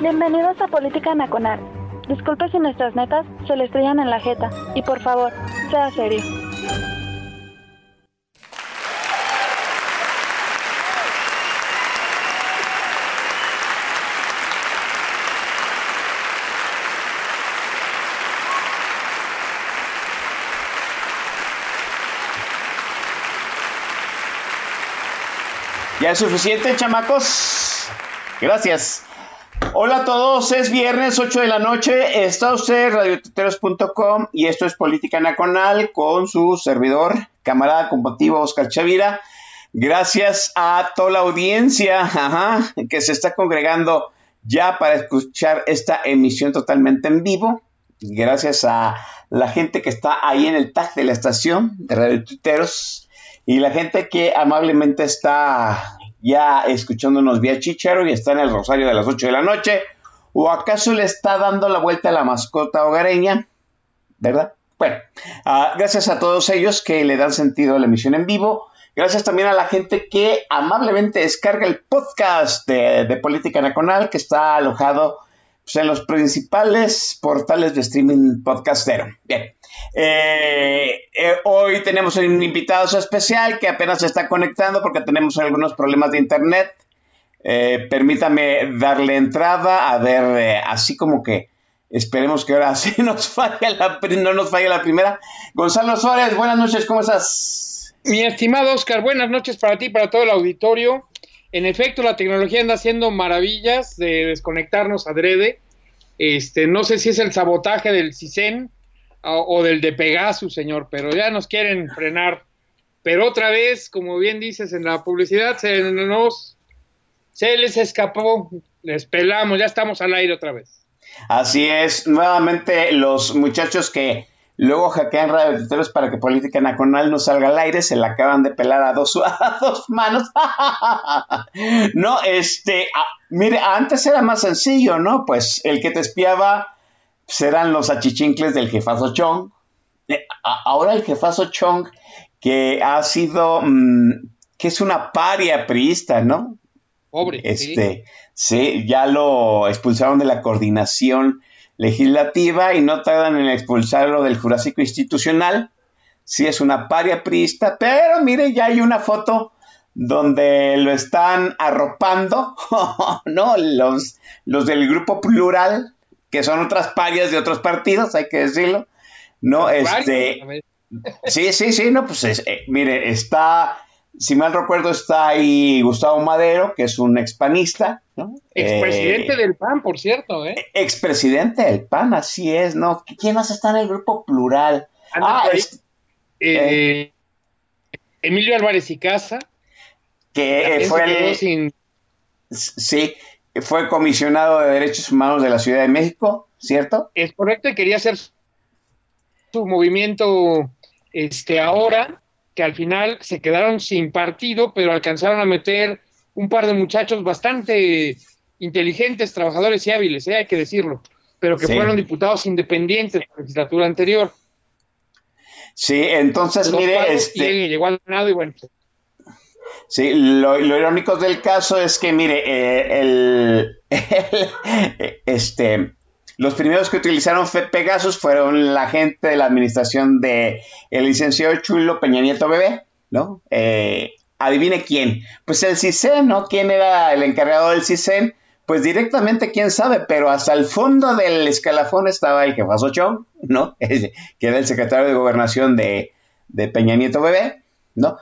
Bienvenidos a Política Nacional. Disculpe si nuestras netas se le estrellan en la jeta. Y por favor, sea serio. ¿Ya es suficiente, chamacos? Gracias. Hola a todos, es viernes 8 de la noche, está usted radioteteros.com y esto es Política Nacional con su servidor, camarada compativo Oscar Chavira. Gracias a toda la audiencia que se está congregando ya para escuchar esta emisión totalmente en vivo. Gracias a la gente que está ahí en el tag de la estación de Radio Tuiteros y la gente que amablemente está ya escuchándonos vía Chicharo y está en el Rosario de las 8 de la noche, o acaso le está dando la vuelta a la mascota hogareña, ¿verdad? Bueno, uh, gracias a todos ellos que le dan sentido a la emisión en vivo. Gracias también a la gente que amablemente descarga el podcast de, de Política Nacional que está alojado pues, en los principales portales de streaming podcastero. Bien, eh, eh, hoy tenemos un invitado especial que apenas se está conectando porque tenemos algunos problemas de internet. Eh, permítame darle entrada a ver, así como que esperemos que ahora sí nos falle la, no nos falle la primera. Gonzalo Suárez, buenas noches, ¿cómo estás? Mi estimado Oscar, buenas noches para ti, para todo el auditorio. En efecto, la tecnología anda haciendo maravillas de desconectarnos adrede. Este, no sé si es el sabotaje del CISEN o, o del de Pegasus, señor, pero ya nos quieren frenar. Pero otra vez, como bien dices en la publicidad, se nos se les escapó, les pelamos, ya estamos al aire otra vez. Así es, nuevamente los muchachos que luego hackean radiotuiteros para que Política Nacional no salga al aire, se la acaban de pelar a dos, manos. no, este, a, mire, antes era más sencillo, ¿no? Pues el que te espiaba serán los achichincles del jefazo Chong. Eh, ahora el jefazo Chong, que ha sido, mmm, que es una paria priista, ¿no? Pobre. Este, sí. sí, ya lo expulsaron de la coordinación legislativa y no tardan en expulsarlo del Jurásico Institucional. Sí, es una paria priista, pero mire, ya hay una foto donde lo están arropando, ¿no? Los, los del grupo plural, que son otras parias de otros partidos, hay que decirlo, ¿no? Este, sí, sí, sí, no, pues es, eh, mire, está si mal recuerdo, está ahí Gustavo Madero, que es un expanista, ¿no? Expresidente eh, del PAN, por cierto, ¿eh? Expresidente del PAN, así es, ¿no? ¿Quién más está en el grupo plural? Ah, es, eh, eh, Emilio Álvarez y Casa. Que fue el, sin... Sí, fue comisionado de Derechos Humanos de la Ciudad de México, ¿cierto? Es correcto, y quería hacer su movimiento este ahora que al final se quedaron sin partido, pero alcanzaron a meter un par de muchachos bastante inteligentes, trabajadores y hábiles, ¿eh? hay que decirlo, pero que sí. fueron diputados independientes en la legislatura anterior. Sí, entonces, Los mire, este... Y llegó al Senado y bueno. Sí, lo, irónico del caso es que, mire, eh, el, el, este, los primeros que utilizaron Pegasus fueron la gente de la administración de el licenciado Chulo Peña Nieto Bebé, ¿no? Eh, adivine quién. Pues el CISEN, ¿no? ¿Quién era el encargado del CISEN? Pues directamente quién sabe, pero hasta el fondo del escalafón estaba el jefazo Chong, ¿no? que era el secretario de gobernación de, de Peña Nieto Bebé, ¿no?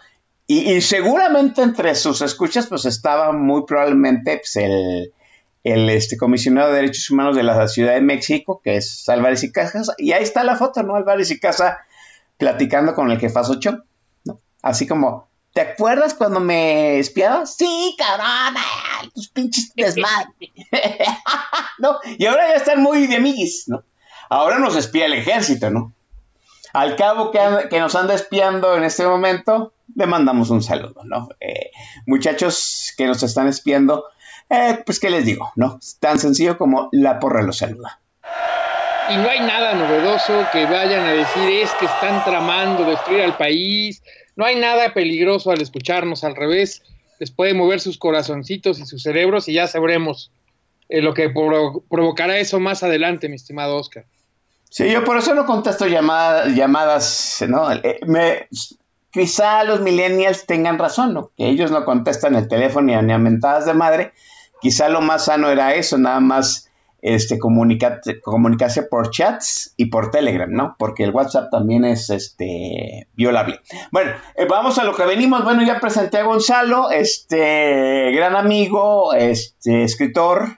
Y, y, seguramente entre sus escuchas, pues estaba muy probablemente pues, el, este, comisionado de derechos humanos de la Ciudad de México, que es Álvarez y Casas, y ahí está la foto, ¿no? Álvarez y Casa platicando con el jefazo Chong, ¿no? Así como, ¿te acuerdas cuando me espiabas? Sí, cabrón, tus pinches desmadre. ¿No? Y ahora ya están muy de amiguis, ¿no? Ahora nos espía el ejército, ¿no? Al cabo que, que nos anda espiando en este momento, le mandamos un saludo, ¿no? Eh, muchachos que nos están espiando, eh, pues qué les digo, ¿no? Tan sencillo como la porra los saluda. Y no hay nada novedoso que vayan a decir es que están tramando destruir al país. No hay nada peligroso al escucharnos, al revés, les puede mover sus corazoncitos y sus cerebros y ya sabremos eh, lo que provocará eso más adelante, mi estimado Oscar. Sí, yo por eso no contesto llamadas, llamadas ¿no? Eh, me, quizá los millennials tengan razón, ¿no? Que ellos no contestan el teléfono ni a mentadas de madre. Quizá lo más sano era eso, nada más este, comunicarse por chats y por Telegram, ¿no? Porque el WhatsApp también es este, violable. Bueno, eh, vamos a lo que venimos. Bueno, ya presenté a Gonzalo, este gran amigo, este escritor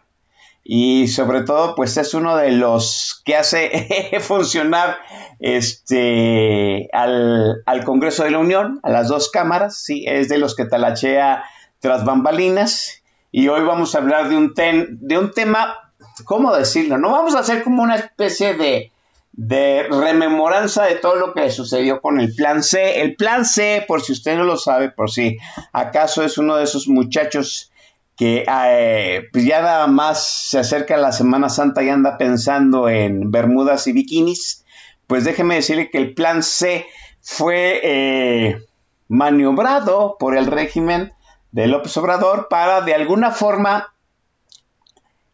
y sobre todo, pues es uno de los que hace funcionar este al, al, Congreso de la Unión, a las dos cámaras, sí, es de los que talachea tras bambalinas. Y hoy vamos a hablar de un, ten, de un tema ¿cómo decirlo? No vamos a hacer como una especie de, de rememoranza de todo lo que sucedió con el plan C. El plan C, por si usted no lo sabe, por si acaso es uno de esos muchachos que eh, pues ya nada más se acerca la Semana Santa y anda pensando en bermudas y bikinis, pues déjeme decirle que el plan C fue eh, maniobrado por el régimen de López Obrador para de alguna forma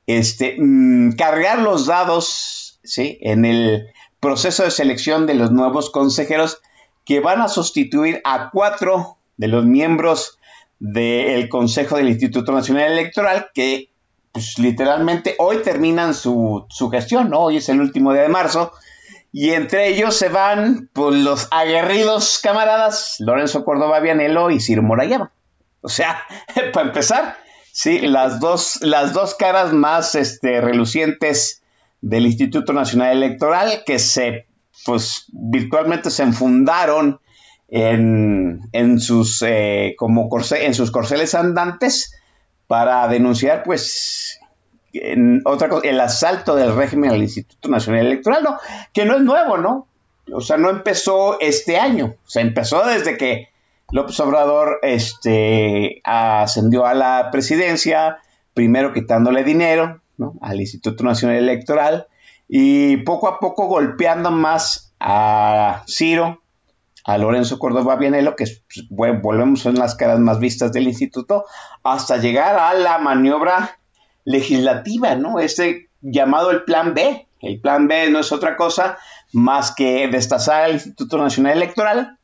este, mm, cargar los dados en el proceso de selección de los nuevos consejeros que van a sustituir a cuatro de los miembros del Consejo del Instituto Nacional Electoral que pues, literalmente hoy terminan su, gestión, ¿no? hoy es el último día de marzo, y entre ellos se van pues, los aguerridos camaradas Lorenzo Córdoba Vianelo y Ciro Morayama. O sea, para empezar, Sí, las dos, las dos caras más este, relucientes del Instituto Nacional Electoral que se, pues, virtualmente se enfundaron en, sus, eh, como en sus corceles andantes para denunciar, pues, otra el asalto del régimen al Instituto Nacional Electoral. Que no es nuevo, ¿no? O sea, no empezó este año, o sea, empezó desde que López Obrador este, ascendió a la presidencia, primero quitándole dinero al Instituto Nacional Electoral y poco a poco golpeando más a Ciro, a Lorenzo Córdoba Vianelo, que bueno, volvemos en las caras más vistas del instituto, hasta llegar a la maniobra legislativa, ¿no? Este llamado el Plan B. El Plan B no es otra cosa más que destazar al Instituto Nacional Electoral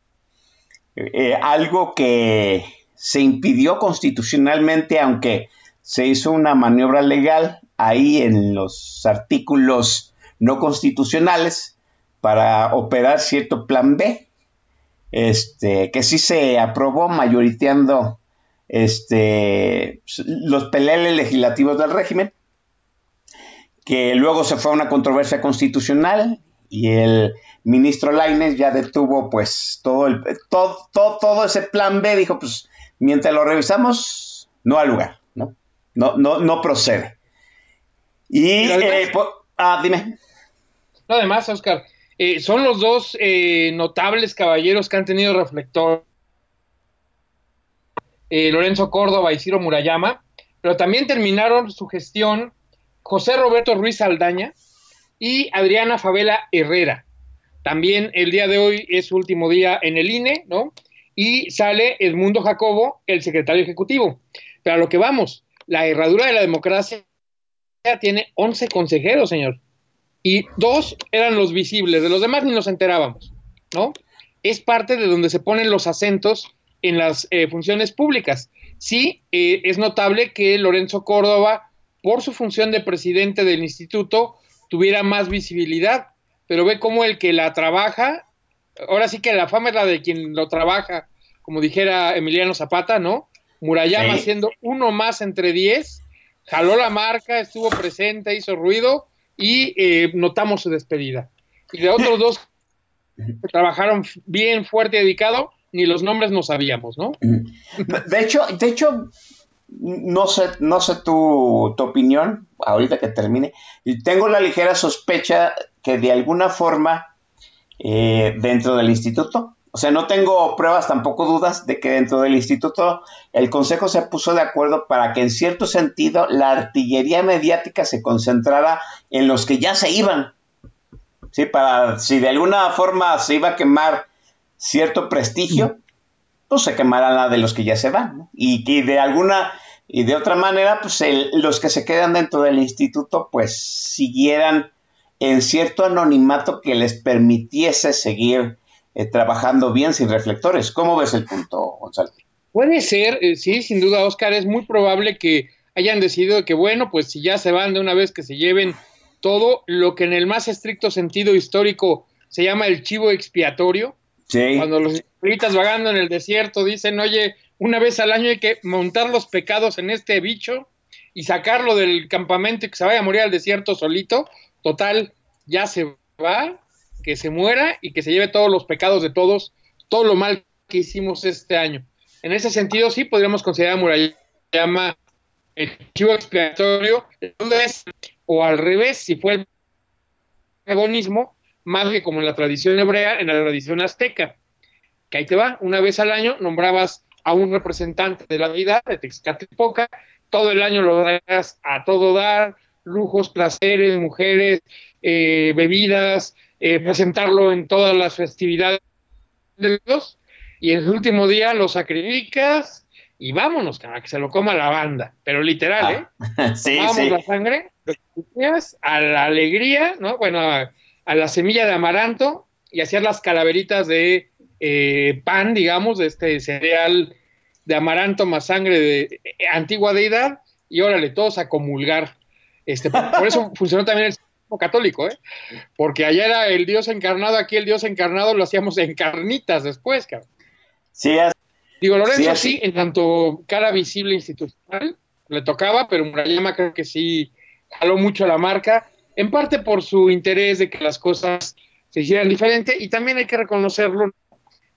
eh, algo que se impidió constitucionalmente, aunque se hizo una maniobra legal ahí en los artículos no constitucionales para operar cierto plan B, este, que sí se aprobó mayoriteando este, los peleles legislativos del régimen, que luego se fue a una controversia constitucional y el ministro Laines ya detuvo pues todo, el, todo, todo, ese plan B, dijo pues mientras lo revisamos, no hay lugar, ¿no? No, no, no procede. Y, eh, ah, dime. No, además, Oscar, eh, son los dos eh, notables caballeros que han tenido reflector. Lorenzo Córdoba y Ciro Murayama, pero también terminaron su gestión José Roberto Ruiz Aldaña y Adriana Favela Herrera. También el día de hoy es su último día en el INE, ¿no? Y sale Edmundo Jacobo, el secretario ejecutivo. Pero a lo que vamos, la herradura de la democracia tiene 11 consejeros, señor. Y dos eran los visibles, de los demás ni nos enterábamos, ¿no? Es parte de donde se ponen los acentos en las eh, funciones públicas. Sí, eh, es notable que Lorenzo Córdoba, por su función de presidente del instituto, tuviera más visibilidad, pero ve cómo el que la trabaja, ahora sí que la fama es la de quien lo trabaja, como dijera Emiliano Zapata, ¿no? Murayama siendo uno más entre diez, jaló la marca, estuvo presente, hizo ruido y eh, notamos su despedida. Y de otros dos que trabajaron bien fuerte y dedicado, ni los nombres no sabíamos, ¿no? De hecho, de hecho, no sé, no sé tu, tu opinión, ahorita que termine, y tengo la ligera sospecha que de alguna forma eh, dentro del instituto, o sea, no tengo pruebas, tampoco dudas de que dentro del instituto el Consejo se puso de acuerdo para que en cierto sentido la artillería mediática se concentrara en los que ya se iban. Sí, para si de alguna forma se iba a quemar cierto prestigio, pues se quemará la de los que ya se van. Y que de alguna y de otra manera, pues los que se quedan dentro del instituto, pues siguieran en cierto anonimato que les permitiese seguir eh, trabajando bien sin reflectores. ¿Cómo ves el punto, Gonzalo? Puede ser, eh, sí, sin duda, Oscar, es muy probable que hayan decidido que, bueno, pues si ya se van de una vez que se lleven todo lo que en el más estricto sentido histórico se llama el chivo expiatorio. Sí. Cuando los israelitas vagando en el desierto dicen, oye, una vez al año hay que montar los pecados en este bicho y sacarlo del campamento y que se vaya a morir al desierto solito. Total, ya se va, que se muera y que se lleve todos los pecados de todos, todo lo mal que hicimos este año. En ese sentido, sí podríamos considerar a Murayama el chivo expiatorio, o al revés, si fue el agonismo, más que como en la tradición hebrea, en la tradición azteca. Que ahí te va, una vez al año nombrabas a un representante de la deidad, de Texcatlipoca, todo el año lo das a todo dar, lujos, placeres, mujeres, eh, bebidas, eh, presentarlo en todas las festividades de Dios, y en el último día lo sacrificas y vámonos, que se lo coma la banda, pero literal, ¿eh? Ah, sí, Tomamos la sangre, a la alegría, ¿no? Bueno, a, la semilla de amaranto y hacías las calaveritas de eh, pan, digamos, de este cereal de amaranto más sangre de antigua deidad, y órale, todos a comulgar. Este, por eso funcionó también el católico, ¿eh? porque allá era el Dios encarnado, aquí el Dios encarnado lo hacíamos en carnitas después, cabrón. Sí, Digo, Lorenzo sí, en tanto cara visible institucional, le tocaba, pero Murayama creo que sí jaló mucho la marca, en parte por su interés de que las cosas se hicieran diferente, y también hay que reconocerlo,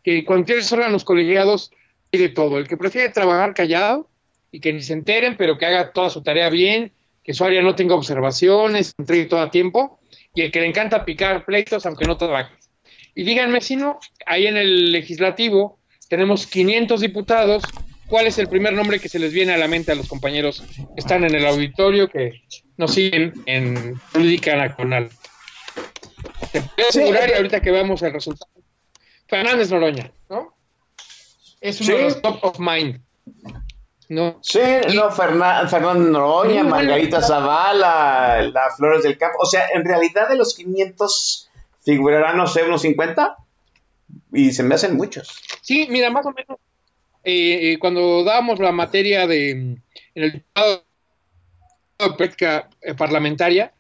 que cuando tienes órganos colegiados, hay de todo, el que prefiere trabajar callado y que ni se enteren, pero que haga toda su tarea bien, que su área no tenga observaciones, entregue todo a tiempo, y el que le encanta picar pleitos aunque no trabaje. Y díganme si no, ahí en el legislativo tenemos 500 diputados. ¿Cuál es el primer nombre que se les viene a la mente a los compañeros que están en el auditorio, que nos siguen en Política Nacional? Te puedo asegurar, ahorita que veamos el resultado, Fernández Noroña, ¿no? Es uno de los top of mind. ¿No? Sí, no, Fernando Noroña, Margarita Zavala, la Flores del Campo. O sea, en realidad de los 500 figurarán, no sé, unos 50 y se me hacen muchos. Sí, mira, más o menos eh, eh, cuando dábamos la materia de en el diputado de práctica eh, parlamentaria,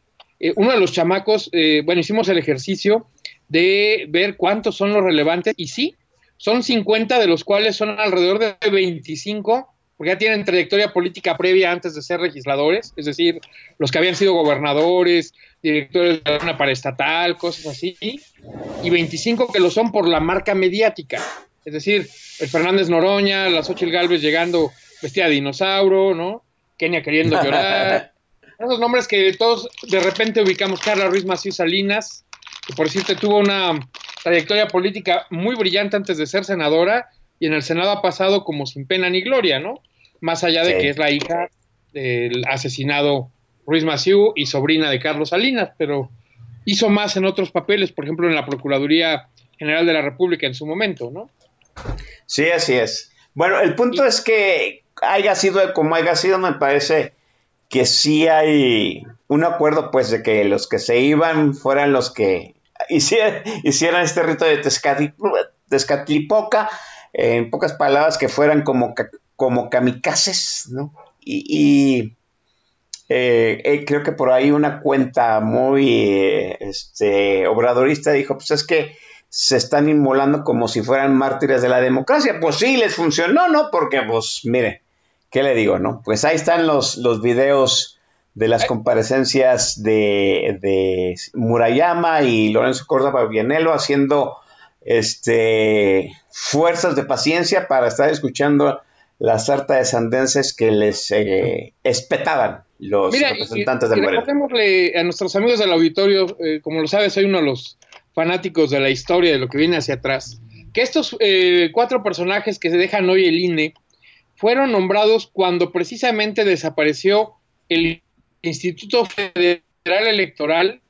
uno de los chamacos, bueno, hicimos el ejercicio de ver cuántos son los relevantes y sí, son 50 de los cuales son alrededor de 25 porque ya tienen trayectoria política previa antes de ser legisladores, es decir, los que habían sido gobernadores, directores de una paraestatal, cosas así, y 25 que lo son por la marca mediática, es decir, el Fernández Noroña, la Xochitl Galvez llegando vestida de dinosaurio, ¿no? Kenia queriendo llorar, esos nombres que todos de repente ubicamos, Carla Ruiz Macío Salinas, que por decirte tuvo una trayectoria política muy brillante antes de ser senadora, y en el Senado ha pasado como sin pena ni gloria, ¿no? Más allá de que es la hija del asesinado Ruiz Maciú y sobrina de Carlos Salinas, pero hizo más en otros papeles, por ejemplo, en la Procuraduría General de la República en su momento, ¿no? Sí, así es. Bueno, el punto es que haya sido como haya sido, me parece que sí hay un acuerdo, pues, de que los que se iban fueran los que hicieran, hicieran este rito de Tezcatlipoca, en pocas palabras, que fueran como, como kamikazes, ¿no? Y, eh, eh, creo que por ahí una cuenta muy este, obradorista dijo, pues es que se están inmolando como si fueran mártires de la democracia. Pues sí, les funcionó, ¿no? Porque, pues, mire, ¿qué le digo, no? Pues ahí están los, los videos de las comparecencias de, de Murayama y Lorenzo Córdoba Vianelo haciendo este, fuerzas de paciencia para estar escuchando la sarta de sandenses que les eh, espetaban los representantes del Moreno. a nuestros amigos del auditorio, eh, como lo sabes, soy uno de los fanáticos de la historia, de lo que viene hacia atrás, que estos eh, cuatro personajes que se dejan hoy el INE fueron nombrados cuando precisamente desapareció el Instituto Federal Electoral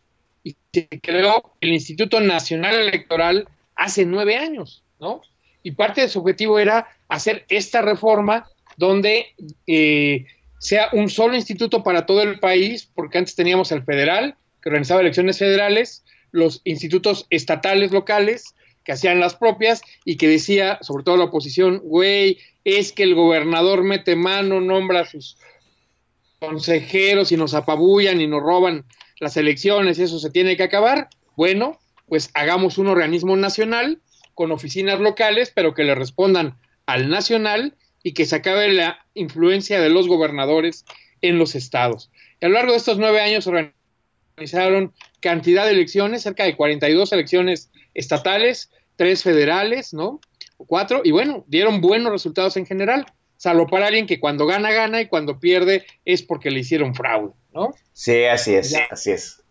y se creó el Instituto Nacional Electoral hace nueve años, ¿no? Y parte de su objetivo era hacer esta reforma donde eh, sea un solo instituto para todo el país, porque antes teníamos el federal, que organizaba elecciones federales, los institutos estatales locales, que hacían las propias, y que decía, sobre todo la oposición, güey, es que el gobernador mete mano, nombra a sus consejeros y nos apabullan y nos roban las elecciones y eso se tiene que acabar. Bueno, pues hagamos un organismo nacional con oficinas locales, pero que le respondan al nacional y que se acabe la influencia de los gobernadores en los estados. a lo largo de estos nueve años organizaron cantidad de elecciones, cerca de 42 elecciones estatales, tres federales, ¿no? Cuatro, y bueno, dieron buenos resultados en general, salvo para alguien que cuando gana, gana y cuando pierde es porque le hicieron fraude, ¿no? Sí, así es, así es.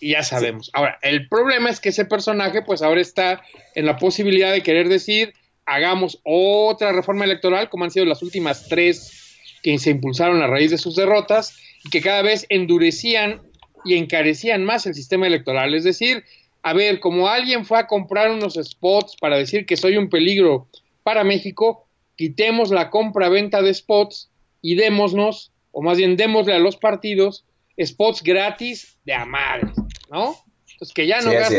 Y ya sabemos. Ahora, el problema es que ese personaje, pues ahora está en la posibilidad de querer decir, hagamos otra reforma electoral, como han sido las últimas tres que se impulsaron a raíz de sus derrotas, y que cada vez endurecían y encarecían más el sistema electoral. Es decir, a ver, como alguien fue a comprar unos spots para decir que soy un peligro para México, quitemos la compra-venta de spots y démosnos, o más bien démosle a los partidos, spots gratis de a ¿no? Entonces que ya no sí,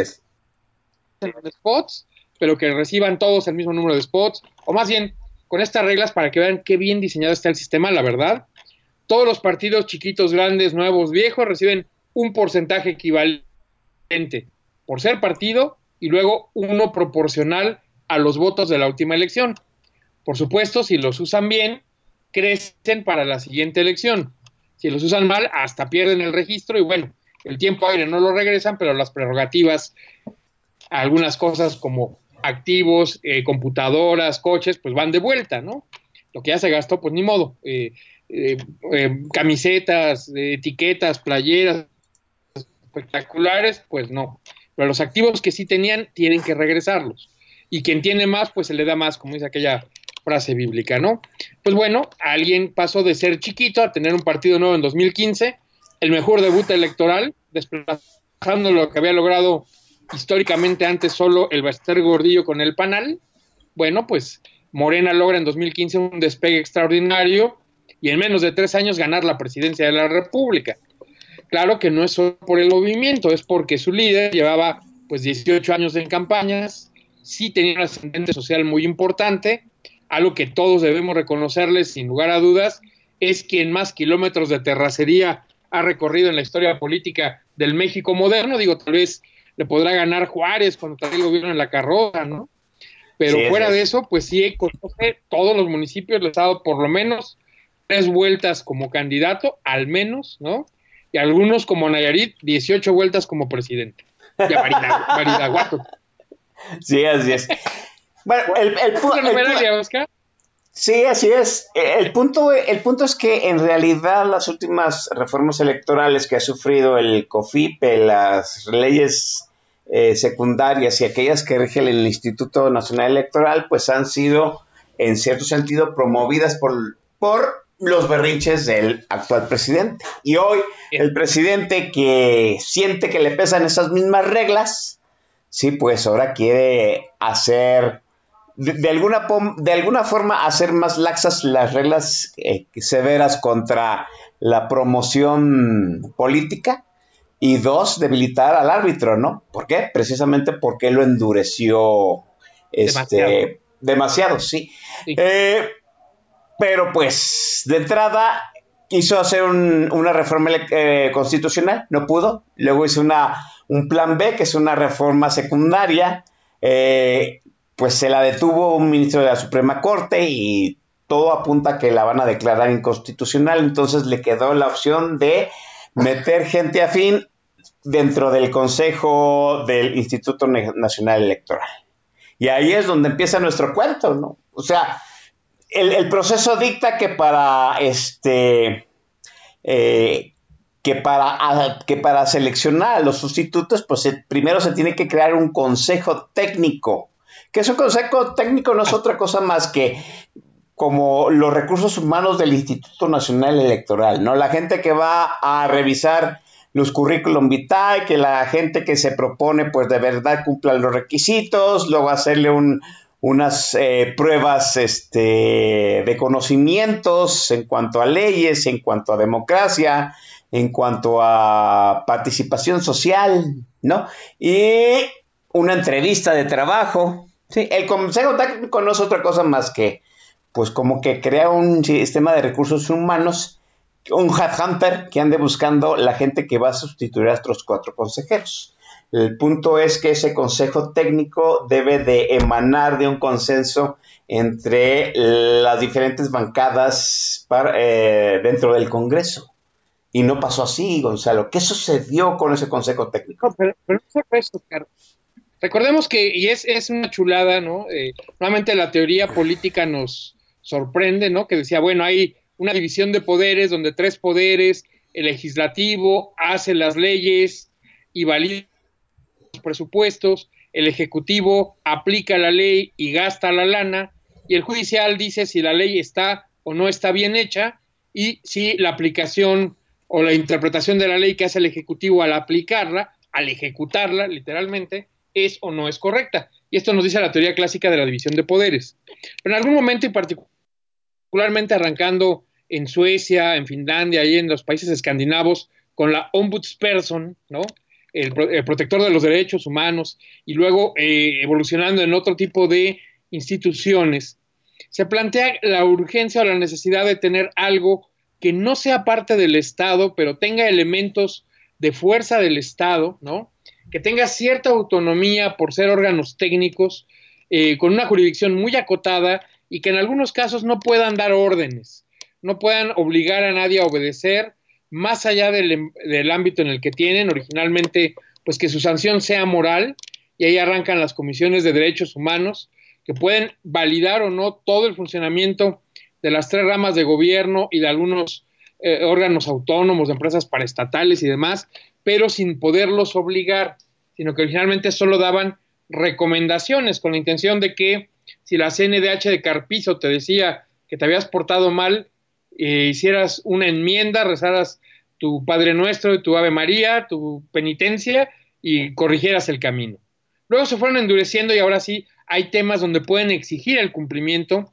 spots pero que reciban todos el mismo número de spots, o más bien con estas reglas para que vean qué bien diseñado está el sistema, la verdad. Todos los partidos chiquitos, grandes, nuevos, viejos reciben un porcentaje equivalente por ser partido y luego uno proporcional a los votos de la última elección. Por supuesto, si los usan bien, crecen para la siguiente elección. Si los usan mal, hasta pierden el registro y bueno, el tiempo aire no lo regresan, pero las prerrogativas, algunas cosas como activos, eh, computadoras, coches, pues van de vuelta, ¿no? Lo que ya se gastó, pues ni modo. Eh, eh, camisetas, etiquetas, playeras espectaculares, pues no. Pero los activos que sí tenían, tienen que regresarlos. Y quien tiene más, pues se le da más, como dice aquella frase bíblica, ¿no? Pues bueno, alguien pasó de ser chiquito a tener un partido nuevo en 2015, el mejor debut electoral, desplazando lo que había logrado históricamente antes solo el Baster Gordillo con el Panal. Bueno, pues Morena logra en 2015 un despegue extraordinario y en menos de tres años ganar la presidencia de la República. Claro que no es solo por el movimiento, es porque su líder llevaba pues 18 años en campañas, sí tenía un ascendente social muy importante, algo que todos debemos reconocerle sin lugar a dudas, es quien más kilómetros de terracería ha recorrido en la historia política del México moderno, digo, tal vez le podrá ganar Juárez cuando está el gobierno en la carroza, ¿no? Pero fuera de eso, pues sí, conoce todos los municipios, le ha dado por lo menos tres vueltas como candidato, al menos, ¿no? Y algunos como Nayarit, 18 vueltas como presidente. Ya Maridaguato. Sí, así es. Bueno, el, el, Sí, así es. El punto, el punto es que en realidad las últimas reformas electorales que ha sufrido el COFIP, las leyes eh, secundarias y aquellas que rigen el Instituto Nacional Electoral, pues han sido en cierto sentido promovidas por, por los berrinches del actual presidente. Y hoy el presidente que siente que le pesan esas mismas reglas, sí, pues ahora quiere hacer de, alguna, de alguna forma hacer más laxas las reglas eh, severas contra la promoción política y dos, debilitar al árbitro, ¿no? ¿Por qué? Precisamente porque lo endureció este, demasiado, sí. Eh, pero pues, de entrada, quiso hacer una reforma eh, constitucional, no pudo. Luego hizo una, un plan B, que es una reforma secundaria, eh, pues se la detuvo un ministro de la Suprema Corte y todo apunta a que la van a declarar inconstitucional. Entonces le quedó la opción de meter gente afín dentro del Consejo del Instituto Nacional Electoral. Y ahí es donde empieza nuestro cuento, ¿no? O sea, el, proceso dicta que para este eh, que para, que para seleccionar a los sustitutos, pues primero se tiene que crear un consejo técnico. Que ese consejo técnico no es otra cosa más que como los recursos humanos del Instituto Nacional Electoral, ¿no? La gente que va a revisar los currículum vitae, que la gente que se propone, pues de verdad cumpla los requisitos, luego hacerle un, unas eh, pruebas este, de conocimientos en cuanto a leyes, en cuanto a democracia, en cuanto a participación social, ¿no? Y una entrevista de trabajo. Sí, el Consejo Técnico no es otra cosa más que, pues como que crea un sistema de recursos humanos, un headhunter que ande buscando la gente que va a sustituir a estos cuatro consejeros. El punto es que ese consejo técnico debe de emanar de un consenso entre las diferentes bancadas eh, dentro del Congreso. Y no pasó así, Gonzalo. ¿Qué sucedió con ese consejo técnico? pero, eso, Carlos. Recordemos que, y es, es una chulada, ¿no? Eh, nuevamente la teoría política nos sorprende, ¿no? Que decía, bueno, hay una división de poderes donde tres poderes, el legislativo hace las leyes y valida presupuestos, el Ejecutivo aplica la ley y gasta la lana, y el judicial dice si la ley está o no está bien hecha y si la aplicación o la interpretación de la ley que hace el Ejecutivo al aplicarla, al ejecutarla literalmente, es o no es correcta. Y esto nos dice la teoría clásica de la división de poderes. Pero en algún momento y particularmente arrancando en Suecia, en Finlandia y en los países escandinavos con la ombudsperson, ¿no? el, protector de los derechos humanos y luego eh, evolucionando en otro tipo de instituciones, se plantea la urgencia o la necesidad de tener algo que no sea parte del Estado, pero tenga elementos de fuerza del Estado, ¿no? Que tenga cierta autonomía por ser órganos técnicos, eh, con una jurisdicción muy acotada y que en algunos casos no puedan dar órdenes, no puedan obligar a nadie a obedecer, más allá del, ámbito en el que tienen, originalmente, pues que su sanción sea moral, y ahí arrancan las comisiones de derechos humanos, que pueden validar o no todo el funcionamiento de las tres ramas de gobierno y de algunos eh, órganos autónomos, de empresas paraestatales y demás, pero sin poderlos obligar, sino que originalmente solo daban recomendaciones con la intención de que si la CNDH de Carpizo te decía que te habías portado mal, eh, hicieras una enmienda, rezaras tu Padre Nuestro, tu Ave María, tu penitencia y corrigieras el camino. Luego se fueron endureciendo y ahora sí hay temas donde pueden exigir el cumplimiento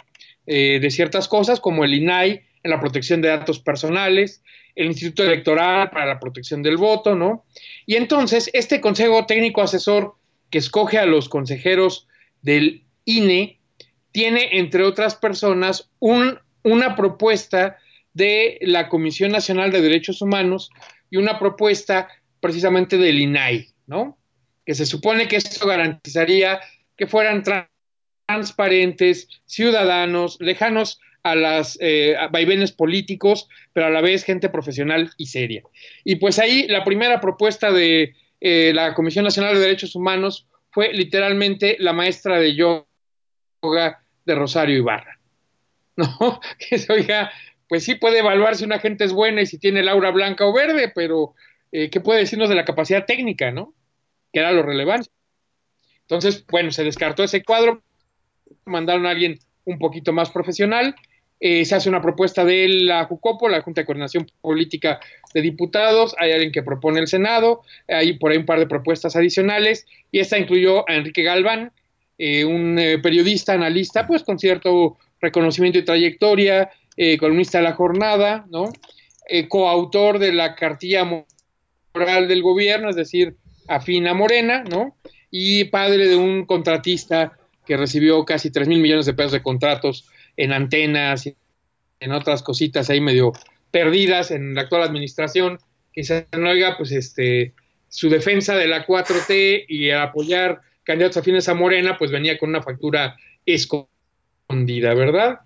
eh, de ciertas cosas, como el INAI la protección de datos personales, el Instituto Electoral para la protección del voto, ¿no? Y entonces, este Consejo Técnico Asesor que escoge a los consejeros del INE tiene, entre otras personas, un una propuesta de la Comisión Nacional de Derechos Humanos y una propuesta precisamente del INAI, ¿no? Que se supone que esto garantizaría que fueran transparentes, ciudadanos, lejanos a las eh, vaivenes políticos, pero a la vez gente profesional y seria. Y pues ahí la primera propuesta de eh, la Comisión Nacional de Derechos Humanos fue literalmente la maestra de yoga de Rosario Ibarra. ¿no? Que oiga, pues sí puede evaluar si una gente es buena y si tiene laura blanca o verde, pero eh, ¿qué puede decirnos de la capacidad técnica, no? Que era lo relevante. Entonces, bueno, se descartó ese cuadro, mandaron a alguien un poquito más profesional, eh, se hace una propuesta de la JUCOPO, la Junta de Coordinación Política de Diputados, hay alguien que propone el Senado, hay por ahí un par de propuestas adicionales, y esta incluyó a Enrique Galván, eh, un periodista, analista, pues con cierto reconocimiento y trayectoria, eh, columnista de la jornada, ¿no? Eh, coautor de la cartilla moral del gobierno, es decir, afina Morena, ¿no? Y padre de un contratista que recibió casi 3 mil millones de pesos de contratos en antenas y en otras cositas ahí medio perdidas en la actual administración, que se no oiga, pues este, su defensa de la 4T y apoyar candidatos afines a Morena, pues venía con una factura escondida ¿verdad?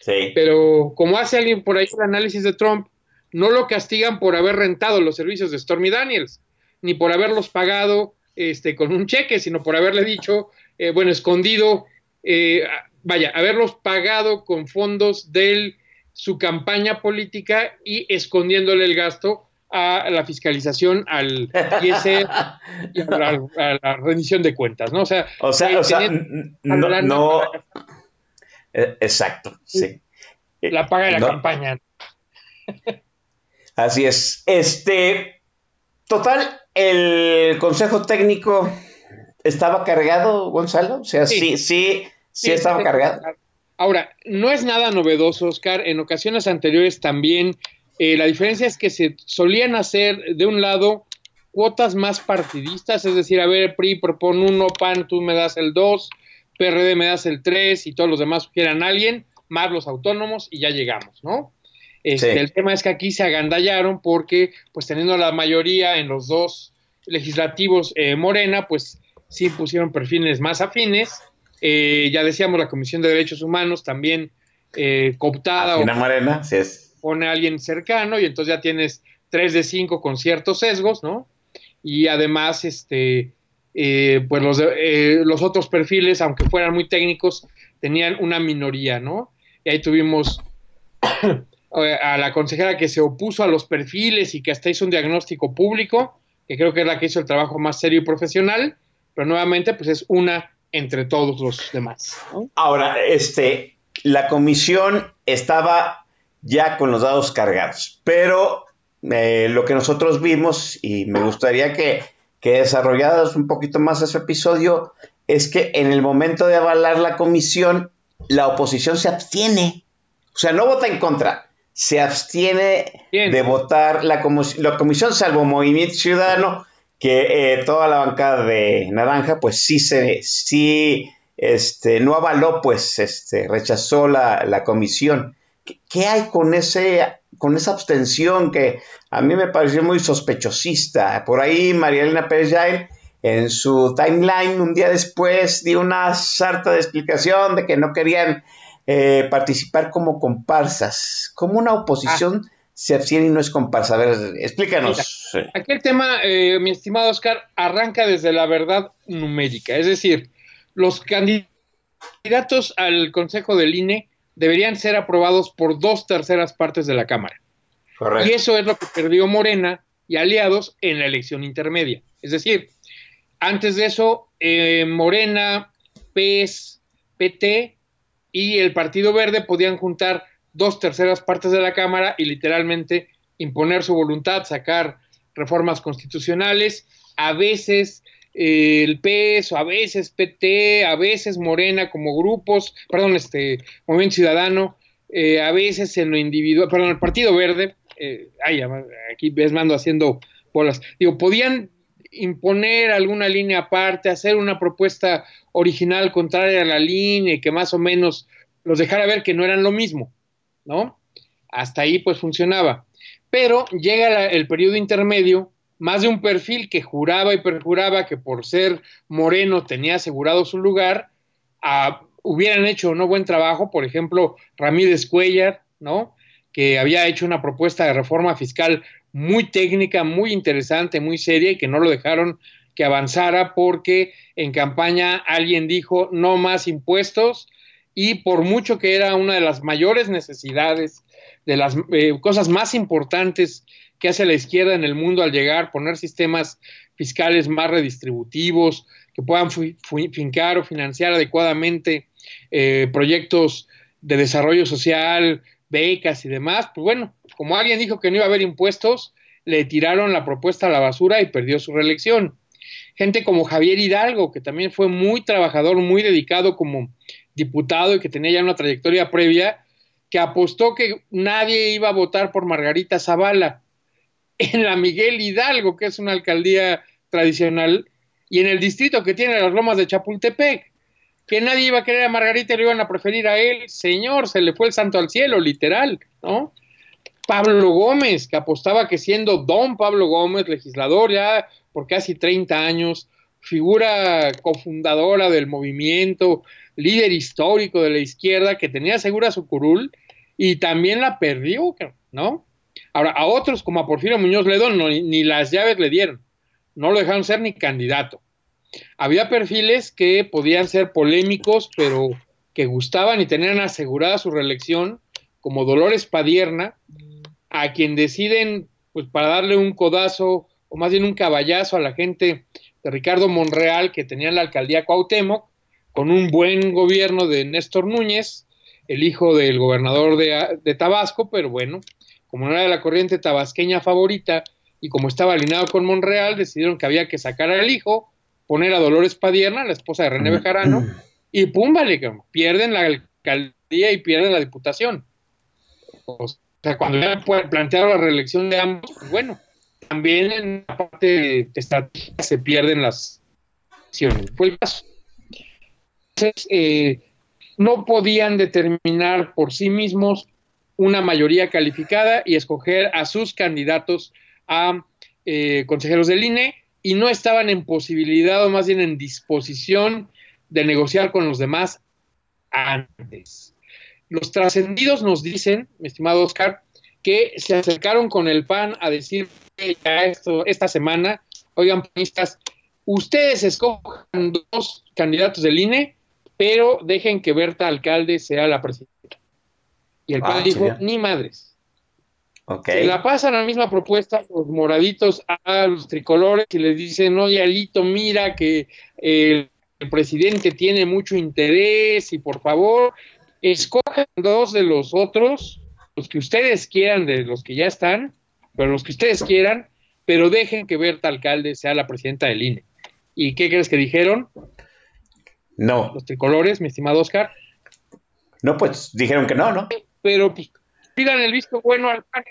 Sí. Pero como hace alguien por ahí el análisis de Trump, no lo castigan por haber rentado los servicios de Stormy Daniels, ni por haberlos pagado este, con un cheque, sino por haberle dicho, eh, bueno, escondido, eh, vaya, haberlos pagado con fondos de su campaña política y escondiéndole el gasto a la fiscalización al y a la, rendición de cuentas, ¿no? O sea, o sea, eh, no, no eh, exacto, sí. La paga de la campaña. Así es. Este, total, el consejo técnico estaba cargado, Gonzalo. O sea, sí, sí, sí, estaba cargado. Ahora, no es nada novedoso, Oscar. En ocasiones anteriores también eh, la diferencia es que se solían hacer de un lado cuotas más partidistas, es decir, a ver, PRI propone uno, PAN tú me das el dos, PRD me das el tres y todos los demás sugieran a alguien, más los autónomos y ya llegamos, ¿no? Este, El tema es que aquí se agandallaron porque, pues teniendo la mayoría en los dos legislativos eh, Morena, pues sí pusieron perfiles más afines. Eh, ya decíamos, la Comisión de Derechos Humanos también eh, cooptada. o, Morena, sí es pone a alguien cercano y entonces ya tienes tres de cinco con ciertos sesgos, ¿no? Y además, este, eh, pues los, eh, los otros perfiles, aunque fueran muy técnicos, tenían una minoría, ¿no? Y ahí tuvimos a la consejera que se opuso a los perfiles y que hasta hizo un diagnóstico público, que creo que es la que hizo el trabajo más serio y profesional, pero nuevamente, pues es una entre todos los demás. Ahora, este, la comisión estaba ya con los dados cargados. Pero eh, lo que nosotros vimos, y me gustaría que, que un poquito más ese episodio, es que en el momento de avalar la comisión, la oposición se abstiene. O sea, no vota en contra, se abstiene de votar la, la, comisión, salvo Movimiento Ciudadano, que eh, toda la bancada de Naranja, pues sí se, sí, este, no avaló, pues, este, rechazó la, la comisión. ¿Qué hay con, ese, con esa abstención que a mí me pareció muy sospechosista? Por ahí María Elena Pérez en su timeline un día después dio una sarta de explicación de que no querían eh, participar como comparsas. ¿Cómo una oposición ah. Se abstiene y no es comparsa? A ver, explícanos. aquí el tema, eh, mi estimado Oscar, arranca desde la verdad numérica. Es decir, los candidatos al Consejo del INE deberían ser aprobados por dos terceras partes de la Cámara. Y eso es lo que perdió Morena y aliados en la elección intermedia. Es decir, antes de eso, eh, Morena, PES, PT y el Partido Verde podían juntar dos terceras partes de la Cámara y literalmente imponer su voluntad, sacar reformas constitucionales, a veces el PES, a veces PT, a veces Morena como grupos, perdón, este Movimiento Ciudadano, eh, a veces en lo individual, perdón, el Partido Verde, eh, ay, aquí ves mando haciendo bolas, digo, podían imponer alguna línea aparte, hacer una propuesta original contraria a la línea y que más o menos los dejara ver que no eran lo mismo, ¿no? Hasta ahí pues funcionaba. Pero llega el periodo intermedio más de un perfil que juraba y perjuraba que por ser moreno tenía asegurado su lugar, hubieran hecho no buen trabajo, por ejemplo, Ramírez Cuellar, ¿no? Que había hecho una propuesta de reforma fiscal muy técnica, muy interesante, muy seria y que no lo dejaron que avanzara porque en campaña alguien dijo no más impuestos y por mucho que era una de las mayores necesidades, de las eh, cosas más importantes que hace la izquierda en el mundo al llegar, poner sistemas fiscales más redistributivos, que puedan fincar o financiar adecuadamente eh, proyectos de desarrollo social, becas y demás, pues bueno, como alguien dijo que no iba a haber impuestos, le tiraron la propuesta a la basura y perdió su reelección. Gente como Javier Hidalgo, que también fue muy trabajador, muy dedicado como diputado y que tenía ya una trayectoria previa, que apostó que nadie iba a votar por Margarita Zavala en la Miguel Hidalgo, que es una alcaldía tradicional, y en el distrito que tiene las lomas de Chapultepec, que nadie iba a querer a Margarita y lo iban a preferir a él, señor, se le fue el santo al cielo, literal, ¿no? Pablo Gómez, que apostaba que siendo don Pablo Gómez, legislador ya por casi 30 años, figura cofundadora del movimiento, líder histórico de la izquierda, que tenía segura su curul y también la perdió, ¿no? Ahora, a otros como a Porfirio Muñoz Ledo ni las llaves le dieron, no lo dejaron ser ni candidato. Había perfiles que podían ser polémicos, pero que gustaban y tenían asegurada su reelección, como Dolores Padierna, a quien deciden, pues para darle un codazo, o más bien un caballazo a la gente de Ricardo Monreal, que tenía la alcaldía Cuauhtémoc, con un buen gobierno de Néstor Núñez, el hijo del gobernador de, de Tabasco, pero bueno, como no era de la corriente tabasqueña favorita y como estaba alineado con Monreal, decidieron que había que sacar al hijo, poner a Dolores Padierna, la esposa de René Bejarano, y pum, vale, pierden la alcaldía y pierden la diputación. O sea, cuando ya plantearon la reelección de ambos, pues bueno, también en la parte estratégica se pierden las acciones. Fue el caso. Eh, no podían determinar por sí mismos una mayoría calificada y escoger a sus candidatos a eh, consejeros del INE y no estaban en posibilidad o más bien en disposición de negociar con los demás antes. Los trascendidos nos dicen, mi estimado Oscar, que se acercaron con el PAN a decir ya esto, esta semana, oigan, panistas, ustedes escojan dos candidatos del INE, pero dejen que Berta Alcalde sea la presidenta. Y el ah, dijo, ni madres. Se la pasan la misma propuesta los moraditos a los tricolores y les dicen, oye, Alito, mira que el, presidente tiene mucho interés y por favor, escojan dos de los otros, los que ustedes quieran, de los que ya están, pero los que ustedes quieran, pero dejen que Berta Alcalde sea la presidenta del INE. ¿Y qué crees que dijeron? No. Los tricolores, mi estimado Oscar. No, pues dijeron que no, ¿no? pero pues, pidan el visto bueno al PAN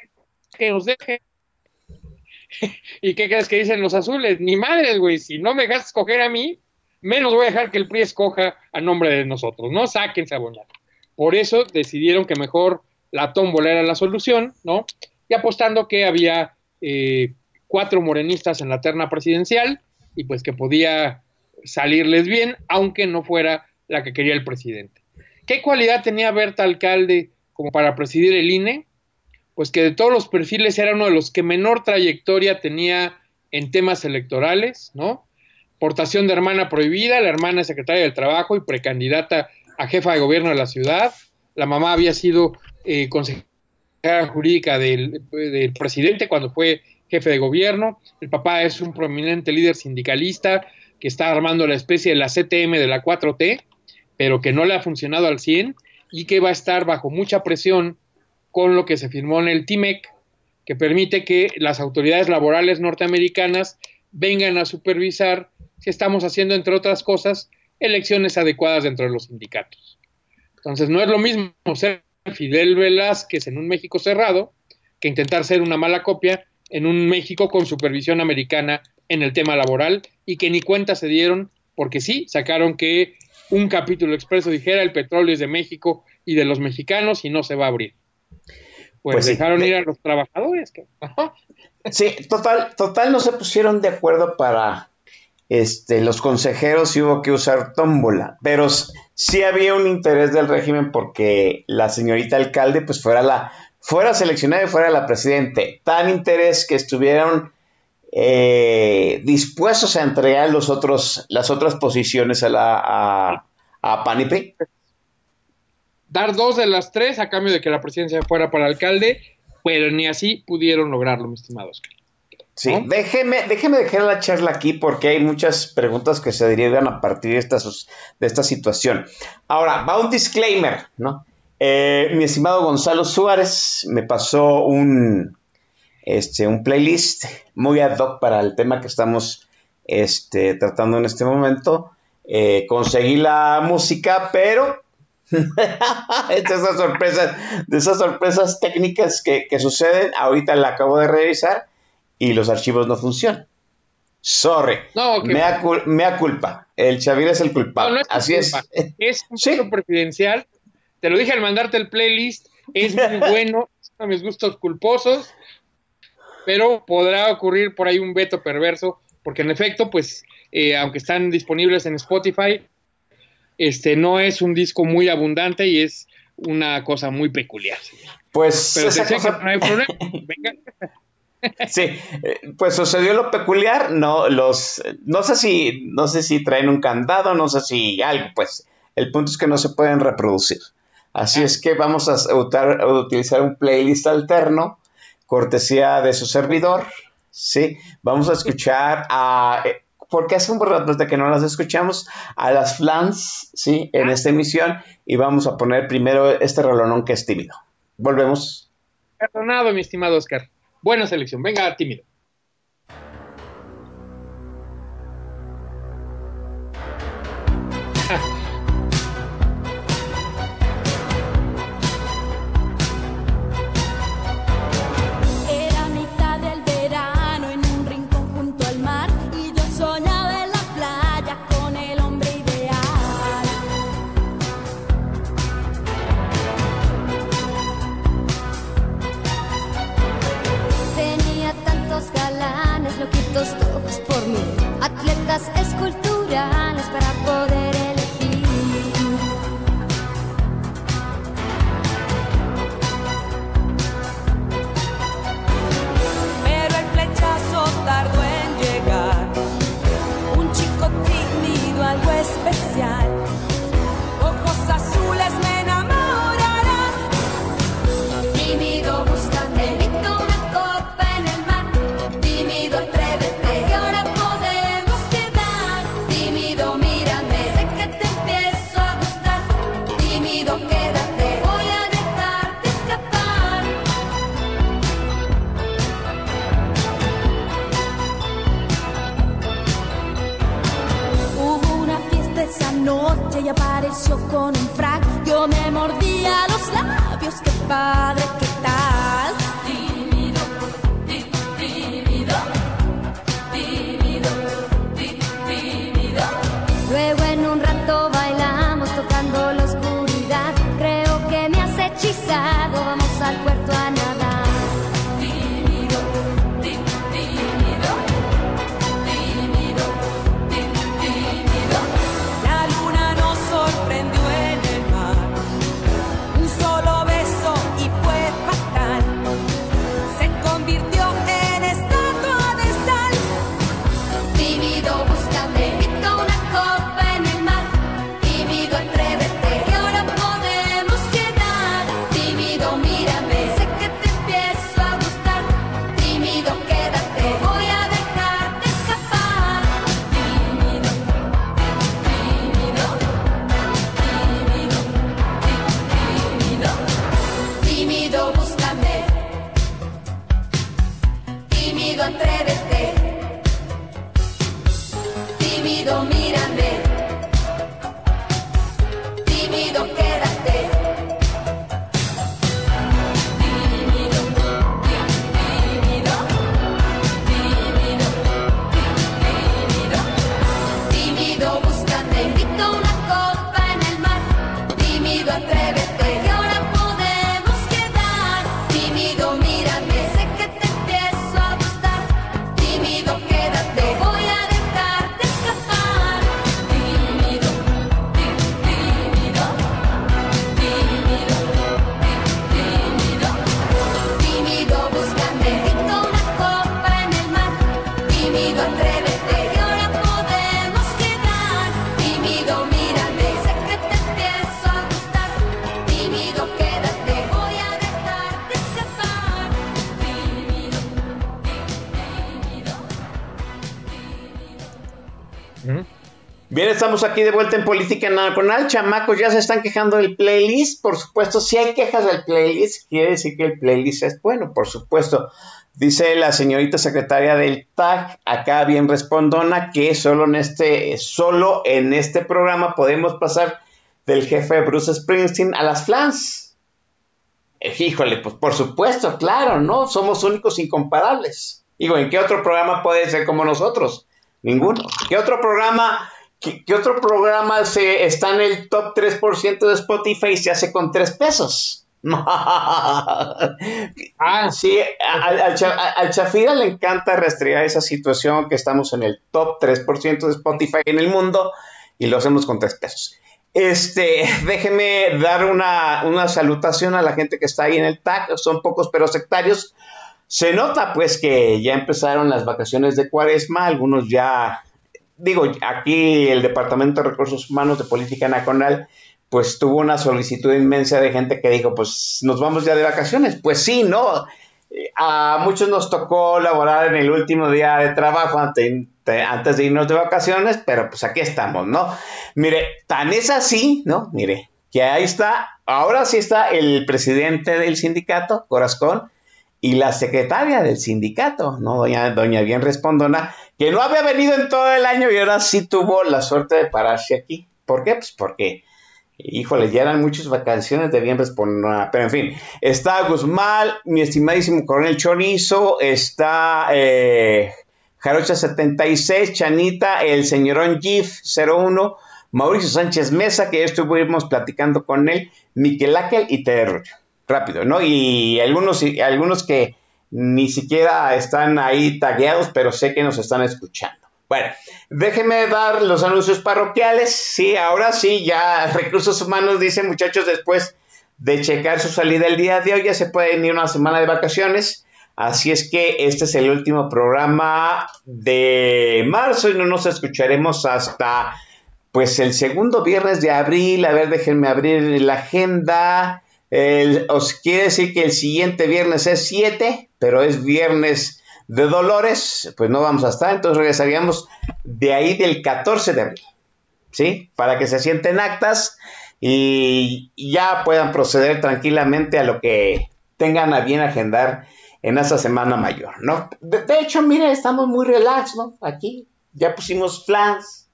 que nos deje. ¿Y qué crees que dicen los azules? Ni madres, güey, si no me dejas escoger a mí, menos voy a dejar que el PRI escoja a nombre de nosotros, ¿no? Sáquense a boñar. Por eso decidieron que mejor la tómbola era la solución, ¿no? Y apostando que había eh, cuatro morenistas en la terna presidencial y pues que podía salirles bien, aunque no fuera la que quería el presidente. ¿Qué cualidad tenía Berta Alcalde como para presidir el INE, pues que de todos los perfiles era uno de los que menor trayectoria tenía en temas electorales, ¿no? Portación de hermana prohibida, la hermana secretaria del Trabajo y precandidata a jefa de gobierno de la ciudad. La mamá había sido eh, consejera jurídica del, del presidente cuando fue jefe de gobierno. El papá es un prominente líder sindicalista que está armando la especie de la CTM de la 4T, pero que no le ha funcionado al 100 y que va a estar bajo mucha presión con lo que se firmó en el TIMEC, que permite que las autoridades laborales norteamericanas vengan a supervisar si estamos haciendo, entre otras cosas, elecciones adecuadas dentro de los sindicatos. Entonces, no es lo mismo ser Fidel Velázquez en un México cerrado que intentar ser una mala copia en un México con supervisión americana en el tema laboral y que ni cuenta se dieron porque sí, sacaron que un capítulo expreso dijera el petróleo es de México y de los mexicanos y no se va a abrir. Pues, pues dejaron ir a los trabajadores. Sí, total, total no se pusieron de acuerdo para este, los consejeros y hubo que usar tómbola, pero sí había un interés del régimen porque la señorita alcalde pues fuera la fuera seleccionada y fuera la presidente. Tan interés que estuvieron eh, dispuestos a entregar los otros, las otras posiciones a, la, a, a Dar dos de las tres a cambio de que la presidencia fuera para alcalde, pero ni así pudieron lograrlo, mi estimado Oscar. Sí, déjeme, déjeme dejar la charla aquí porque hay muchas preguntas que se derivan a partir de esta, de esta situación. Ahora, va un disclaimer, ¿no? Eh, mi estimado Gonzalo Suárez me pasó un, este, un playlist muy ad hoc para el tema que estamos este, tratando en este momento. Eh, conseguí la música, pero de esas sorpresas, de esas sorpresas técnicas que, suceden, ahorita la acabo de revisar y los archivos no funcionan. Sorry. No, me, da culpa. El Xavier es el culpable. Así es. Es un presidencial. Te lo dije al mandarte el playlist. Es muy bueno. Son mis gustos culposos pero podrá ocurrir por ahí un veto perverso, porque en efecto, pues, eh, aunque están disponibles en Spotify, este no es un disco muy abundante y es una cosa muy peculiar. Pues pero no hay problema. Venga. Sí, eh, pues sucedió lo peculiar, no los no sé si no sé si traen un candado, no sé si algo, pues El punto es que no se pueden reproducir. Así es que vamos a, utilizar un playlist alterno, cortesía de su servidor. Sí, vamos a escuchar a eh, porque hace un rato desde que no las escuchamos a las flans, ¿sí? En esta emisión y vamos a poner primero este rolonón que es tímido. Volvemos. Perdonado, mi estimado Oscar. Buena selección. Venga, tímido. Y apareció con un frac. Yo me mordía los labios, qué padre, estamos aquí de vuelta en Política Nacional. Chamacos, ya se están quejando del playlist. Por supuesto, si hay quejas del playlist, quiere decir que el playlist es bueno, por supuesto. Dice la señorita secretaria del TAG, acá bien respondona, que solo en este, solo en este programa podemos pasar del jefe Bruce Springsteen a las flans. Eh, híjole, pues por supuesto, claro, ¿no? Somos únicos incomparables. Digo, ¿en qué otro programa puede ser como nosotros? Ninguno. ¿Qué otro programa, qué, qué otro programa se, está en el top 3% de Spotify y se hace con 3 pesos? Ah, Sí, al, al, Cha- al Chafira le encanta rastrear esa situación que estamos en el top 3% de Spotify en el mundo y lo hacemos con 3 pesos. Este, déjeme dar una, una salutación a la gente que está ahí en el tag, son pocos pero sectarios. Se nota pues que ya empezaron las vacaciones de cuaresma, algunos ya digo, aquí el Departamento de Recursos Humanos de Política Nacional, pues tuvo una solicitud inmensa de gente que dijo, pues nos vamos ya de vacaciones. Pues sí, ¿no? A muchos nos tocó laborar en el último día de trabajo antes de irnos de vacaciones, pero pues aquí estamos, ¿no? Mire, tan es así, ¿no? Mire, que ahí está, ahora sí está el presidente del sindicato, Corazón, y la secretaria del sindicato, ¿no? Doña, doña Bien Respondona, que no había venido en todo el año y ahora sí tuvo la suerte de pararse aquí. ¿Por qué? Pues porque, híjole, ya eran muchas vacaciones de Bien Respondona. Pero en fin, está Guzmán, mi estimadísimo coronel Chorizo, está eh, Jarocha 76, Chanita, el señorón Gif 01, Mauricio Sánchez Mesa, que ya estuvimos platicando con él, Miquel Ángel y Terro rápido, ¿no? Y algunos, algunos que ni siquiera están ahí tagueados, pero sé que nos están escuchando. Bueno, déjenme dar los anuncios parroquiales. Sí, ahora sí, ya Recursos Humanos dice, muchachos, después de checar su salida el día de hoy, ya se pueden ir una semana de vacaciones. Así es que este es el último programa de marzo y no nos escucharemos hasta pues el segundo viernes de abril. A ver, déjenme abrir la agenda. El- os quiere decir que el siguiente viernes es 7, pero es viernes de Dolores, pues no vamos a estar, entonces regresaríamos de ahí del 14 de abril, ¿sí? Para que se sienten actas y ya puedan proceder tranquilamente a lo que tengan a bien agendar en esa semana mayor, ¿no? De, hecho, mire, estamos muy relax, ¿no? Aquí ya pusimos plans,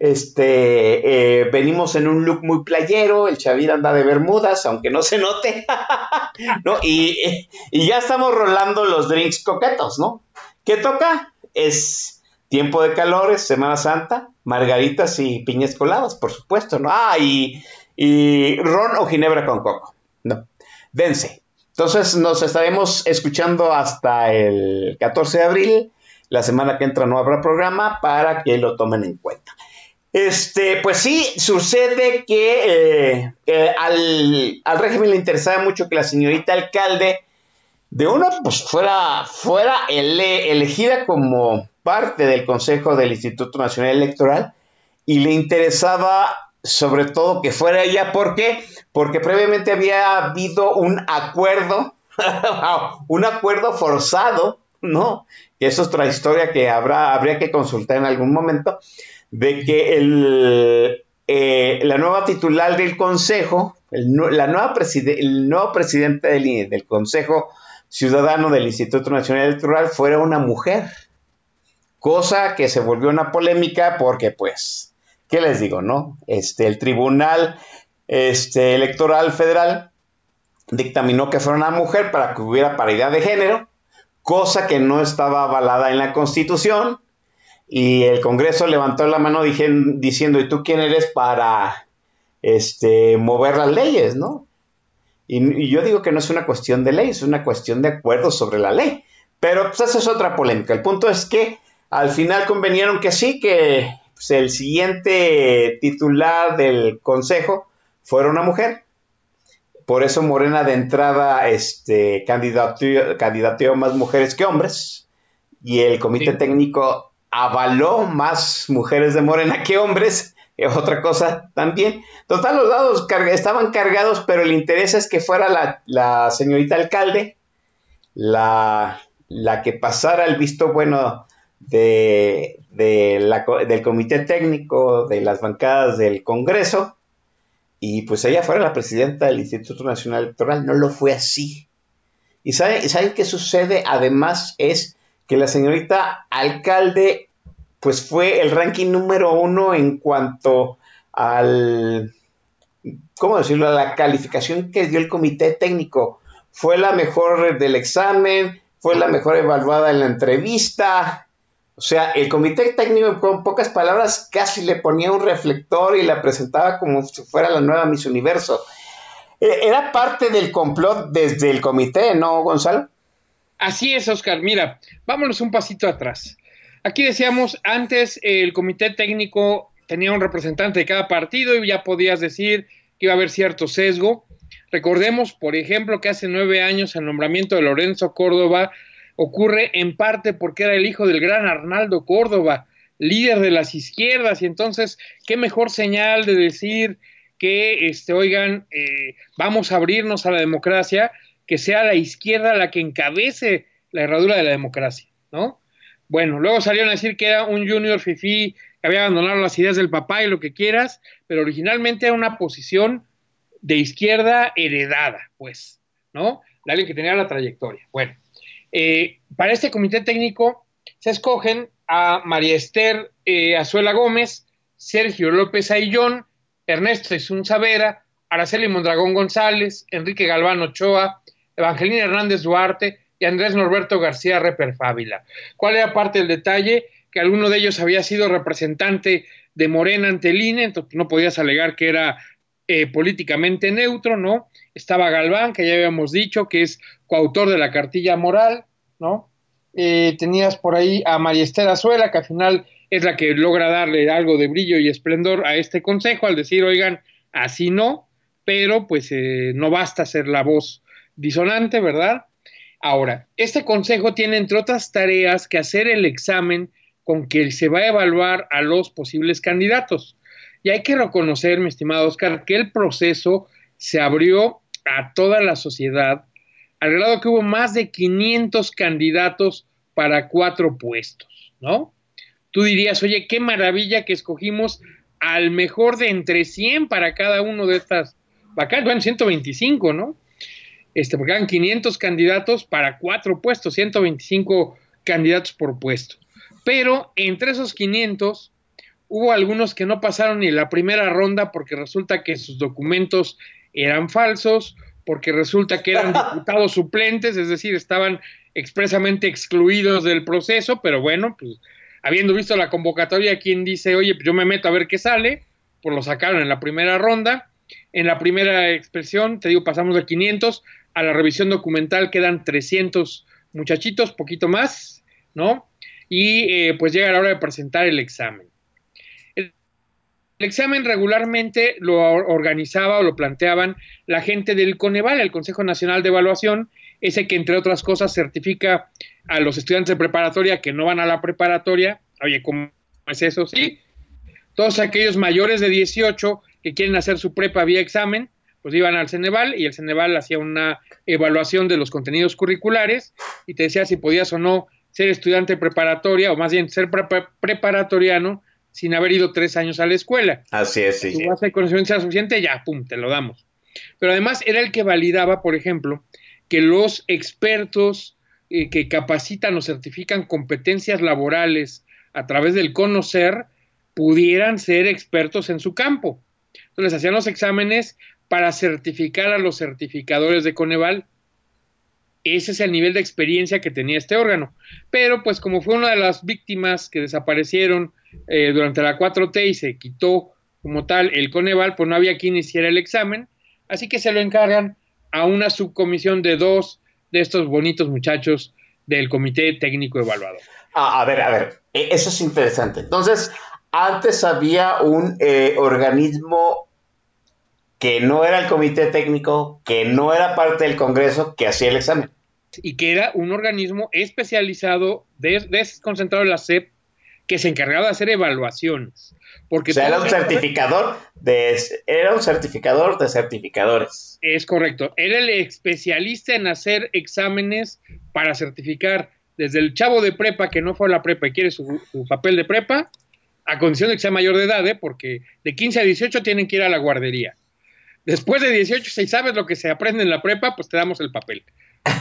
este, eh, venimos en un look muy playero, el Chavir anda de bermudas, aunque no se note, ¿no? Y, y ya estamos rolando los drinks coquetos, ¿no? ¿Qué toca? Es tiempo de calores, Semana Santa, margaritas y piñas coladas, por supuesto, ¿no? Ah, y, y ron o ginebra con coco, ¿no? Dense. Entonces nos estaremos escuchando hasta el 14 de abril. La semana que entra no habrá programa para que lo tomen en cuenta. Este, pues sí, sucede que eh, eh, al, al régimen le interesaba mucho que la señorita alcalde de uno pues fuera, fuera ele- elegida como parte del Consejo del Instituto Nacional Electoral y le interesaba sobre todo que fuera ella, ¿por qué? Porque previamente había habido un acuerdo, un acuerdo forzado, ¿no? Que eso es otra historia que habrá, habría que consultar en algún momento, de que el, eh, la nueva titular del Consejo, el, la nueva preside- el nuevo presidente del, del Consejo Ciudadano del Instituto Nacional Electoral fuera una mujer. Cosa que se volvió una polémica porque, pues, ¿qué les digo, no? Este, el Tribunal este, Electoral Federal dictaminó que fuera una mujer para que hubiera paridad de género, cosa que no estaba avalada en la Constitución, y el Congreso levantó la mano diciendo, ¿y tú quién eres para este, mover las leyes, no? Y, y yo digo que no es una cuestión de ley, es una cuestión de acuerdo sobre la ley. Pero pues, esa es otra polémica. El punto es que al final convenieron que sí, que pues, el siguiente titular del consejo fuera una mujer. Por eso Morena de entrada este, candidateó, candidateó más mujeres que hombres. Y el comité Sí. técnico avaló más mujeres de Morena que hombres. Es otra cosa también. Total, los dados carga- estaban cargados, pero el interés es que fuera la, señorita alcalde la, la que pasara el visto bueno de, de la del comité técnico, de las bancadas del Congreso, y pues ella fuera la presidenta del Instituto Nacional Electoral. No lo fue así. ¿Y saben, ¿saben qué sucede? Además es que la señorita alcalde pues fue el ranking número uno en cuanto al, ¿cómo decirlo?, a la calificación que dio el comité técnico. Fue la mejor del examen, fue la mejor evaluada en la entrevista. O sea, el comité técnico, con pocas palabras, casi le ponía un reflector y la presentaba como si fuera la nueva Miss Universo. Eh, Era parte del complot desde el comité, ¿no, Gonzalo? Así es, Oscar. Mira, vámonos un pasito atrás. Aquí decíamos, antes el comité técnico tenía un representante de cada partido y ya podías decir que iba a haber cierto sesgo. Recordemos, por ejemplo, que hace nueve años el nombramiento de Lorenzo Córdoba ocurre en parte porque era el hijo del gran Arnaldo Córdoba, líder de las izquierdas y entonces qué mejor señal de decir que, este, oigan, eh, vamos a abrirnos a la democracia, que sea la izquierda la que encabece la herradura de la democracia, ¿no? Bueno, luego salieron a decir que era un junior fifí que había abandonado las ideas del papá y lo que quieras, pero originalmente era una posición de izquierda heredada, pues, ¿no? De alguien que tenía la trayectoria. Bueno, eh, para este comité técnico se escogen a María Esther eh, Azuela Gómez, Sergio López Aillón, Ernesto Isunza Vera, Araceli Mondragón González, Enrique Galván Ochoa, Evangelina Hernández Duarte y Andrés Norberto García Reper Fávila. ¿Cuál era parte del detalle? Que alguno de ellos había sido representante de Morena ante el INE, entonces no podías alegar que era eh, políticamente neutro, ¿no? Estaba Galván, que ya habíamos dicho que es coautor de la cartilla moral, ¿no? Eh, tenías por ahí a María Esther Azuela, que al final es la que logra darle algo de brillo y esplendor a este consejo al decir, oigan, así no, pero pues eh, no basta ser la voz disonante, ¿verdad? Ahora, este consejo tiene entre otras tareas que hacer el examen con que se va a evaluar a los posibles candidatos. Y hay que reconocer, mi estimado Oscar, que el proceso se abrió a toda la sociedad, al grado que hubo más de 500 candidatos para cuatro puestos, ¿no? Tú dirías, oye, qué maravilla que escogimos al mejor de entre 100 para cada uno de estas vacantes, bueno, 125, ¿no? Este, porque eran 500 candidatos para cuatro puestos, 125 candidatos por puesto. Pero entre esos 500 hubo algunos que no pasaron ni la primera ronda porque resulta que sus documentos eran falsos, porque resulta que eran diputados suplentes, es decir, estaban expresamente excluidos del proceso, pero bueno, pues habiendo visto la convocatoria, quien dice, oye, pues yo me meto a ver qué sale, pues lo sacaron en la primera ronda. En la primera expresión, te digo, pasamos de 500 a la revisión documental, quedan 300 muchachitos, poquito más, ¿no? Y eh, pues llega la hora de presentar el examen. El, examen regularmente lo organizaba o lo planteaban la gente del Coneval, el Consejo Nacional de Evaluación, ese que entre otras cosas certifica a los estudiantes de preparatoria que no van a la preparatoria. Oye, ¿cómo es eso? Sí. Todos aquellos mayores de 18 que quieren hacer su prepa vía examen, pues iban al Ceneval y el Ceneval hacía una evaluación de los contenidos curriculares y te decía si podías o no ser estudiante preparatoria o más bien ser pre preparatoriano sin haber ido tres años a la escuela. Así es, sí. Si tu base de conocimiento era suficiente, ya, pum, te lo damos. Pero además era el que validaba, por ejemplo, que los expertos eh, que capacitan o certifican competencias laborales a través del conocer pudieran ser expertos en su campo. Entonces hacían los exámenes para certificar a los certificadores de Coneval. Ese es el nivel de experiencia que tenía este órgano. Pero pues como fue una de las víctimas que desaparecieron eh, durante la 4T y se quitó como tal el Coneval, pues no había quien hiciera el examen. Así que se lo encargan a una subcomisión de dos de estos bonitos muchachos del Comité Técnico Evaluador. Ah, a ver, a ver, e, eso es interesante. Entonces, antes había un eh, organismo que no era el comité técnico, que no era parte del Congreso, que hacía el examen. Y que era un organismo especializado, des, desconcentrado en la SEP, que se encargaba de hacer evaluaciones. Porque o sea, era un certificador de era un certificador de certificadores. Es correcto. Era el especialista en hacer exámenes para certificar desde el chavo de prepa que no fue a la prepa y quiere su, su papel de prepa, a condición de que sea mayor de edad, ¿eh? porque de 15 a 18 tienen que ir a la guardería. Después de 18, si sabes lo que se aprende en la prepa, pues te damos el papel.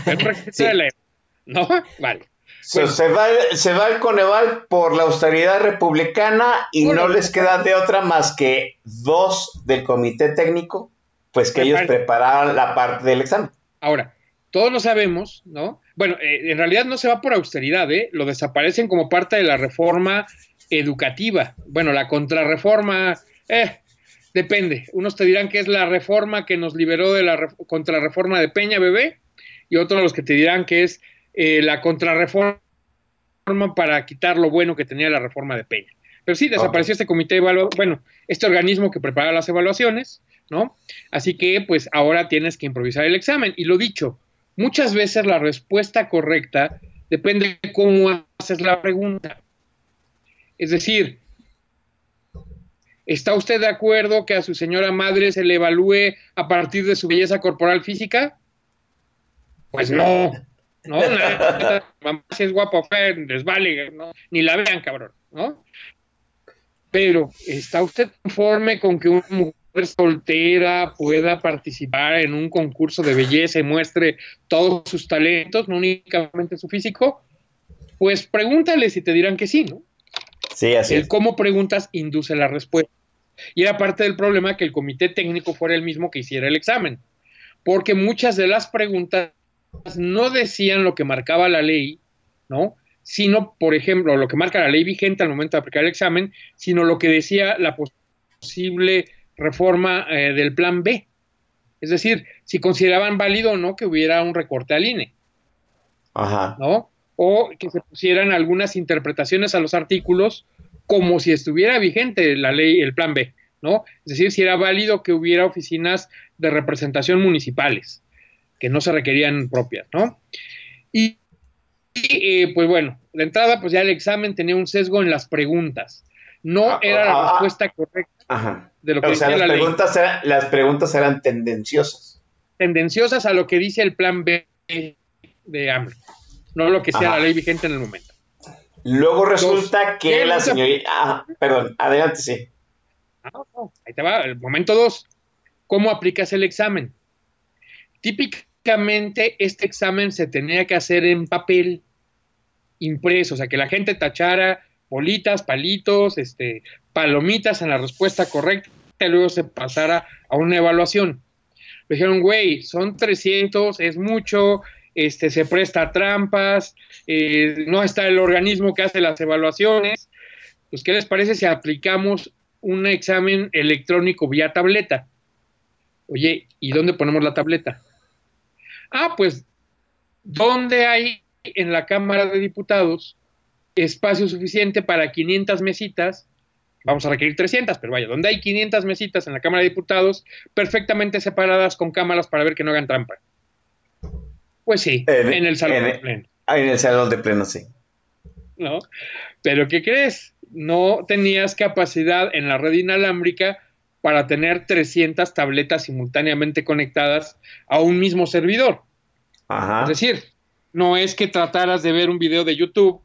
El Sí. de la- ¿No? Vale. So, se, va, se va el Coneval por la austeridad republicana y Bueno, no les queda de otra más que dos del comité técnico, pues que ellos Prepar- prepararan la parte del examen. Ahora, todos lo sabemos, ¿no? Bueno, eh, en realidad no se va por austeridad, ¿eh? Lo desaparecen como parte de la reforma educativa. Bueno, la contrarreforma, eh, depende. Unos te dirán que es la reforma que nos liberó de la re- contrarreforma de Peña Bebé y otros los que te dirán que es eh, la contrarreforma para quitar lo bueno que tenía la reforma de Peña. Pero sí, desapareció este comité evaluador, bueno, este organismo que prepara las evaluaciones, ¿no? Así que pues ahora tienes que improvisar el examen. Y lo dicho, muchas veces la respuesta correcta depende de cómo haces la pregunta. Es decir, ¿está usted de acuerdo que a su señora madre se le evalúe a partir de su belleza corporal física? Pues no. No, mamá si es guapa fea, les vale, ¿no? ni la vean, cabrón, ¿no? Pero, ¿está usted conforme con que una mujer soltera pueda participar en un concurso de belleza y muestre todos sus talentos, no únicamente su físico? Pues pregúntale si te dirán que sí, ¿no? Sí, así El es. cómo preguntas induce la respuesta. Y era parte del problema que el comité técnico fuera el mismo que hiciera el examen, porque muchas de las preguntas no decían lo que marcaba la ley, ¿no? Sino, por ejemplo, lo que marca la ley vigente al momento de aplicar el examen, sino lo que decía la posible reforma eh, del plan B. Es decir, si consideraban válido o no que hubiera un recorte al INE. Ajá. ¿no? O que se pusieran algunas interpretaciones a los artículos como si estuviera vigente la ley, el plan B, ¿no? Es decir, si era válido que hubiera oficinas de representación municipales, que no se requerían propias, ¿no? Y, y, eh, pues bueno, de entrada, pues ya el examen tenía un sesgo en las preguntas. No Ah, era ah, la ah. respuesta correcta Ajá. de lo que O sea, las la ley. preguntas, eran, las preguntas eran tendenciosas. Tendenciosas a lo que dice el plan B de AMLO, no lo que sea Ajá. la ley vigente en el momento. Luego resulta que la señorita... Ah, perdón, adelante, sí. Ah, no, Ahí te va, el momento dos. ¿Cómo aplicas el examen? Típicamente este examen se tenía que hacer en papel impreso, o sea, que la gente tachara bolitas, palitos, este, palomitas en la respuesta correcta y luego se pasara a una evaluación. Dijeron, güey, son 300, es mucho, este, se presta trampas, eh, no está el organismo que hace las evaluaciones. Pues, ¿qué les parece si aplicamos un examen electrónico vía tableta? Oye, ¿y dónde ponemos la tableta? Ah, pues, ¿dónde hay en la Cámara de Diputados espacio suficiente para 500 mesitas? Vamos a requerir 300, pero vaya, donde hay 500 mesitas en la Cámara de Diputados perfectamente separadas con cámaras para ver que no hagan trampa. Pues sí, En- en, el salón en- de pleno. Ah, en el salón de pleno, sí. ¿no? Pero ¿qué crees? No tenías capacidad en la red inalámbrica para tener 300 tabletas simultáneamente conectadas a un mismo servidor. Ajá. Es decir, no es que trataras de ver un video de YouTube,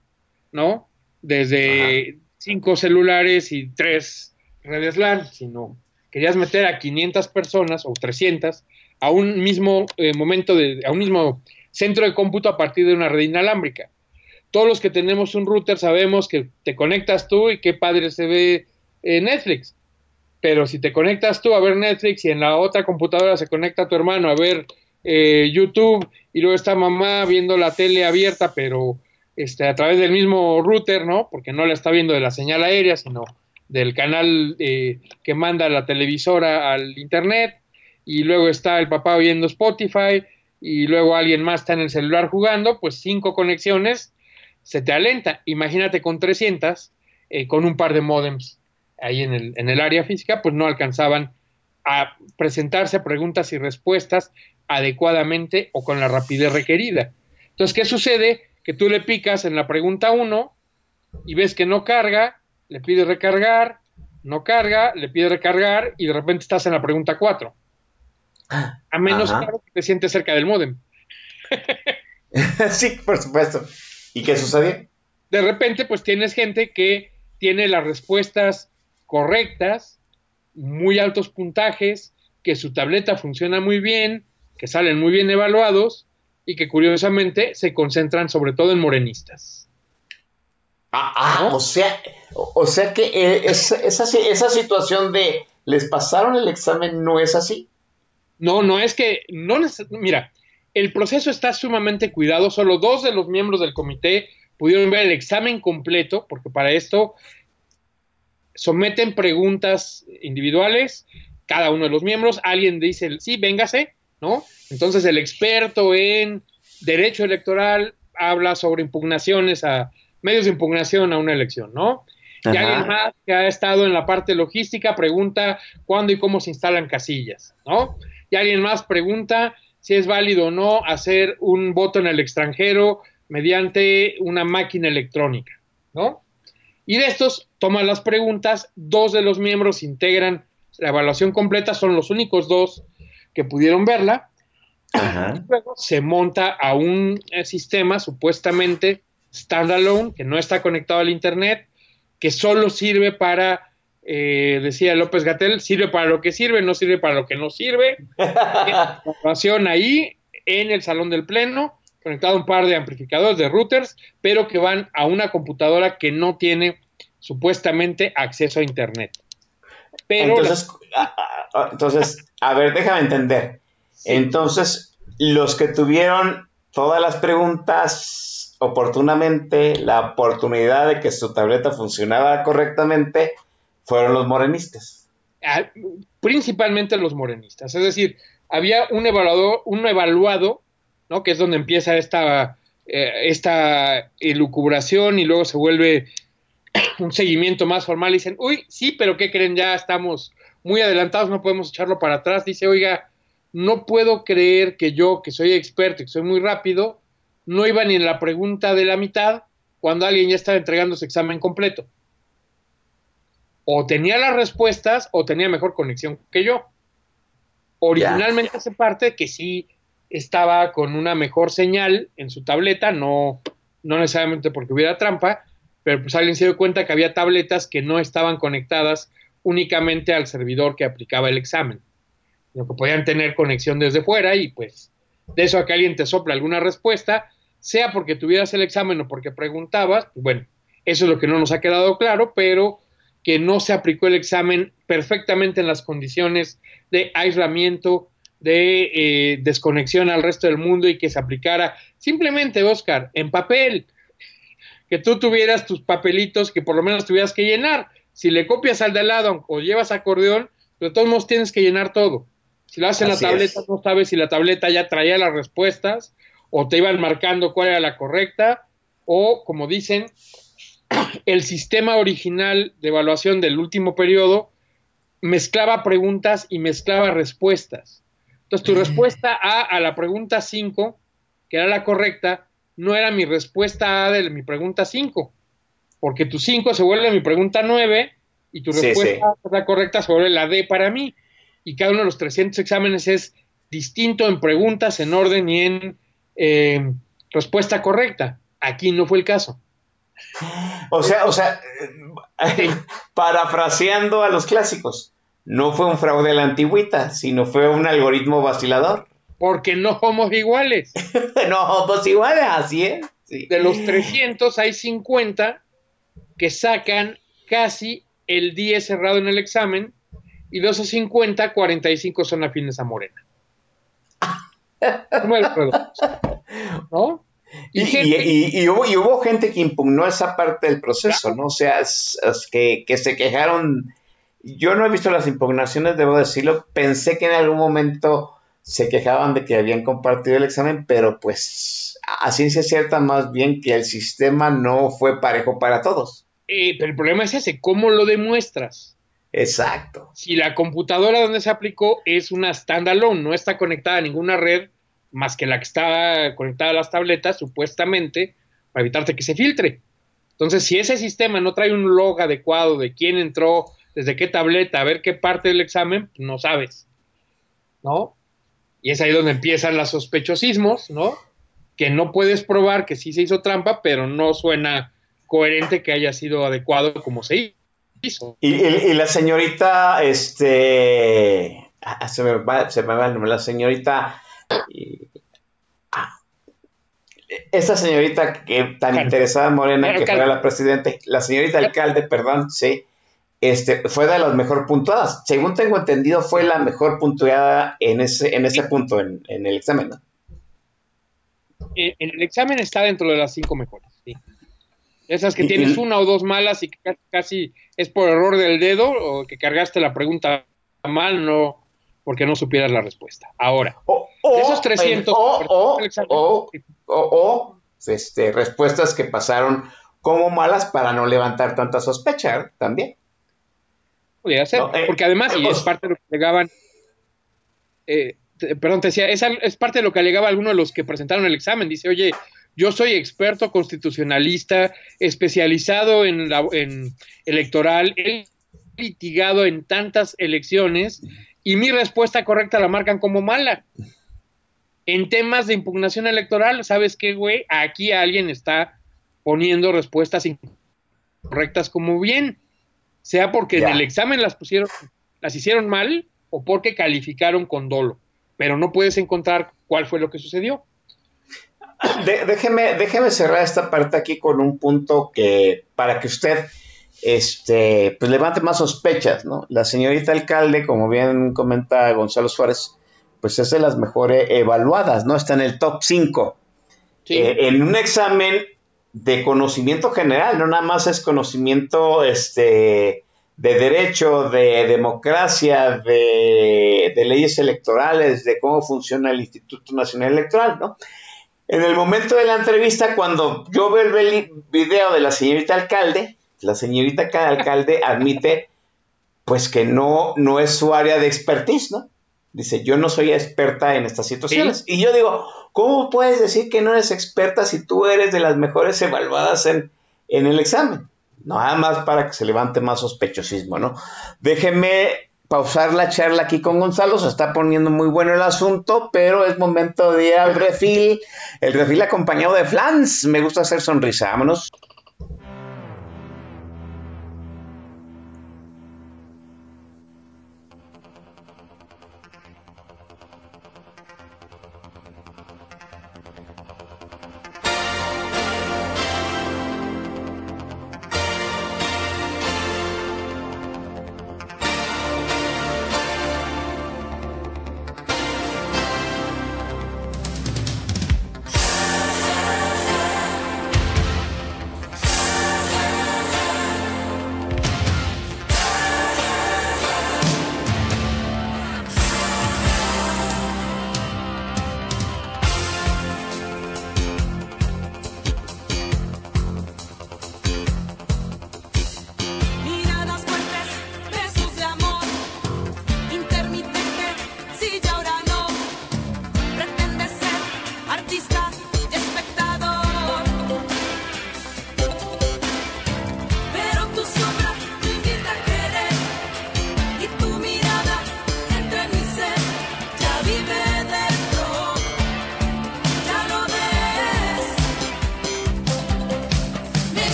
¿no? Desde cinco celulares y tres redes LAN, sino querías meter a 500 personas o 300 a un mismo eh, momento, de, a un mismo centro de cómputo a partir de una red inalámbrica. Todos los que tenemos un router sabemos que te conectas tú y qué padre se ve Netflix. Pero si te conectas tú a ver Netflix y en la otra computadora se conecta tu hermano a ver eh, YouTube y luego está mamá viendo la tele abierta, pero este, a través del mismo router, ¿no? Porque no la está viendo de la señal aérea, sino del canal eh, que manda la televisora al internet. Y luego está el papá viendo Spotify y luego alguien más está en el celular jugando, pues cinco conexiones se te alenta. Imagínate con 300, eh, con un par de modems ahí en el, en el área física, pues no alcanzaban a presentarse preguntas y respuestas adecuadamente o con la rapidez requerida. Entonces, ¿qué sucede? Que tú le picas en la pregunta 1 y ves que no carga, le pides recargar, no carga, le pides recargar y de repente estás en la pregunta 4. A menos Ajá. que te sientes cerca del modem. sí, por supuesto. ¿Y qué sucedió? de repente pues tienes gente que tiene las respuestas correctas, muy altos puntajes, que su tableta funciona muy bien, que salen muy bien evaluados y que curiosamente se concentran sobre todo en morenistas. Ah, ah, ¿No? o sea, o, o sea que eh, es- esa, si- esa situación de les pasaron el examen no es así. No, no es que, no mira, el proceso está sumamente cuidado, solo dos de los miembros del comité pudieron ver el examen completo, porque para esto someten preguntas individuales, cada uno de los miembros, alguien dice, sí, véngase, ¿no? Entonces el experto en derecho electoral habla sobre impugnaciones a medios de impugnación a una elección, ¿no? Y alguien más que ha estado en la parte logística pregunta cuándo y cómo se instalan casillas, ¿no? Y alguien más pregunta si es válido o no hacer un voto en el extranjero mediante una máquina electrónica, ¿no? Y de estos toman las preguntas, dos de los miembros integran la evaluación completa, son los únicos dos que pudieron verla. Ajá. Luego se monta a un eh, sistema supuestamente standalone, que no está conectado al Internet, que solo sirve para, eh, decía López Gatel, sirve para lo que sirve, no sirve para lo que no sirve. Grabación ahí en el salón del pleno, conectado a un par de amplificadores de routers, pero que van a una computadora que no tiene supuestamente acceso a Internet. Pero entonces, a, a- entonces, a ver, déjame entender. Entonces, los que tuvieron todas las preguntas oportunamente, la oportunidad de que su tableta funcionara correctamente, fueron los morenistas. a- principalmente los morenistas. Es decir, había un evaluador, un evaluado, ¿no? Que es donde empieza esta, eh, esta elucubración y luego se vuelve un seguimiento más formal. Y dicen, uy, sí, pero ¿qué creen? Ya estamos muy adelantados, no podemos echarlo para atrás. Dice, oiga, no puedo creer que yo, que soy experto y que soy muy rápido, no iba ni en la pregunta de la mitad cuando alguien ya estaba entregando su examen completo o tenía las respuestas o tenía mejor conexión que yo. Originalmente se parte que sí estaba con una mejor señal en su tableta, no, no necesariamente porque hubiera trampa, pero pues alguien se dio cuenta que había tabletas que no estaban conectadas únicamente al servidor que aplicaba el examen, sino que podían tener conexión desde fuera y pues de eso a que alguien te sopla alguna respuesta, sea porque tuvieras el examen o porque preguntabas, pues bueno, eso es lo que no nos ha quedado claro, pero que no se aplicó el examen perfectamente en las condiciones de aislamiento, de eh, desconexión al resto del mundo y que se aplicara simplemente, Oscar, en papel, que tú tuvieras tus papelitos que por lo menos tuvieras que llenar. Si le copias al de al lado o llevas acordeón, de todos modos tienes que llenar todo. Si lo haces en la tableta, es. no sabes si la tableta ya traía las respuestas o te iban marcando cuál era la correcta o, como dicen, el sistema original de evaluación del último periodo mezclaba preguntas y mezclaba respuestas. Entonces, tu respuesta A a la pregunta 5, que era la correcta, no era mi respuesta A de mi pregunta 5, porque tu 5 se vuelve mi pregunta 9 y tu Sí, respuesta A, la correcta se vuelve la D para mí. Y cada uno de los 300 exámenes es distinto en preguntas, en orden y en eh, respuesta correcta. Aquí no fue el caso. O sea, o sea, eh, parafraseando a los clásicos, no fue un fraude a la antigüita, sino fue un algoritmo vacilador. Porque no somos iguales. no, pues igual, así es. Sí. De los 300 hay 50 que sacan casi el 10 cerrado en el examen y de esos 50, 45 son afines a Morena. Número redondo. ¿No? Y, y- y- hubo, y hubo gente que impugnó esa parte del proceso, ¿no? O sea, es- es que, que se quejaron. Yo no he visto las impugnaciones, debo decirlo. Pensé que en algún momento se quejaban de que habían compartido el examen, pero pues a ciencia cierta más bien que el sistema no fue parejo para todos. eh, pero el problema es ese, ¿cómo lo demuestras? Exacto. Si la computadora donde se aplicó es una standalone, no está conectada a ninguna red más que la que está conectada a las tabletas, supuestamente, para evitarte que se filtre. Entonces, si ese sistema no trae un log adecuado de quién entró, desde qué tableta, a ver qué parte del examen, no sabes. ¿No? Y es ahí donde empiezan los sospechosismos, ¿no? Que no puedes probar que sí se hizo trampa, pero no suena coherente que haya sido adecuado como se hizo. Y, y- y la señorita, este. ah, se, me va, se me va el nombre, la señorita. Y- ah, esa señorita que tan interesada en Morena, que Alcalde. fuera la presidente, la señorita alcalde, perdón, sí, este, fue de las mejor puntuadas. Según tengo entendido, fue la mejor puntuada en ese, en ese punto en, en el examen. ¿no? Eh, en el examen está dentro de las cinco mejores. sí. Esas que tienes una o dos malas y que casi es por error del dedo o que cargaste la pregunta mal, no porque no supieras la respuesta. Ahora, O, o- De esos 300 o, o, este, respuestas que pasaron como malas para no levantar tanta sospecha ¿eh? también. podría ser, No, eh, porque además, y es parte de lo que alegaban, eh, perdón, te decía, es, es parte de lo que alegaba alguno de los que presentaron el examen. Dice, oye, Yo soy experto constitucionalista, especializado en, la, en electoral, he litigado en tantas elecciones y mi respuesta correcta la marcan como mala. En temas de impugnación electoral, ¿sabes qué, güey? Aquí alguien está poniendo respuestas incorrectas como bien, sea porque en el examen las pusieron, las hicieron mal o porque calificaron con dolo, pero no puedes encontrar cuál fue lo que sucedió. De- déjeme, déjeme cerrar esta parte aquí con un punto que para que usted este, pues levante más sospechas, ¿no? La señorita alcalde, como bien comenta Gonzalo Suárez, pues es de las mejores evaluadas, ¿no? Está en el top 5. Sí. Eh, en un examen de conocimiento general, no nada más es conocimiento este, de derecho, de democracia, de, de leyes electorales, de cómo funciona el Instituto Nacional Electoral, ¿no? En el momento de la entrevista, cuando yo veo el video de la señorita alcalde, la señorita ca- alcalde admite pues que no, no es su área de expertise, ¿no? Dice, yo no soy experta en estas situaciones. Y yo digo, ¿cómo puedes decir que no eres experta si tú eres de las mejores evaluadas en, en el examen? Nada más para que se levante más sospechosismo, ¿no? Déjeme pausar la charla aquí con Gonzalo, se está poniendo muy bueno el asunto, pero es momento de ir al refil, el refil acompañado de flans, me gusta hacer sonrisa, vámonos.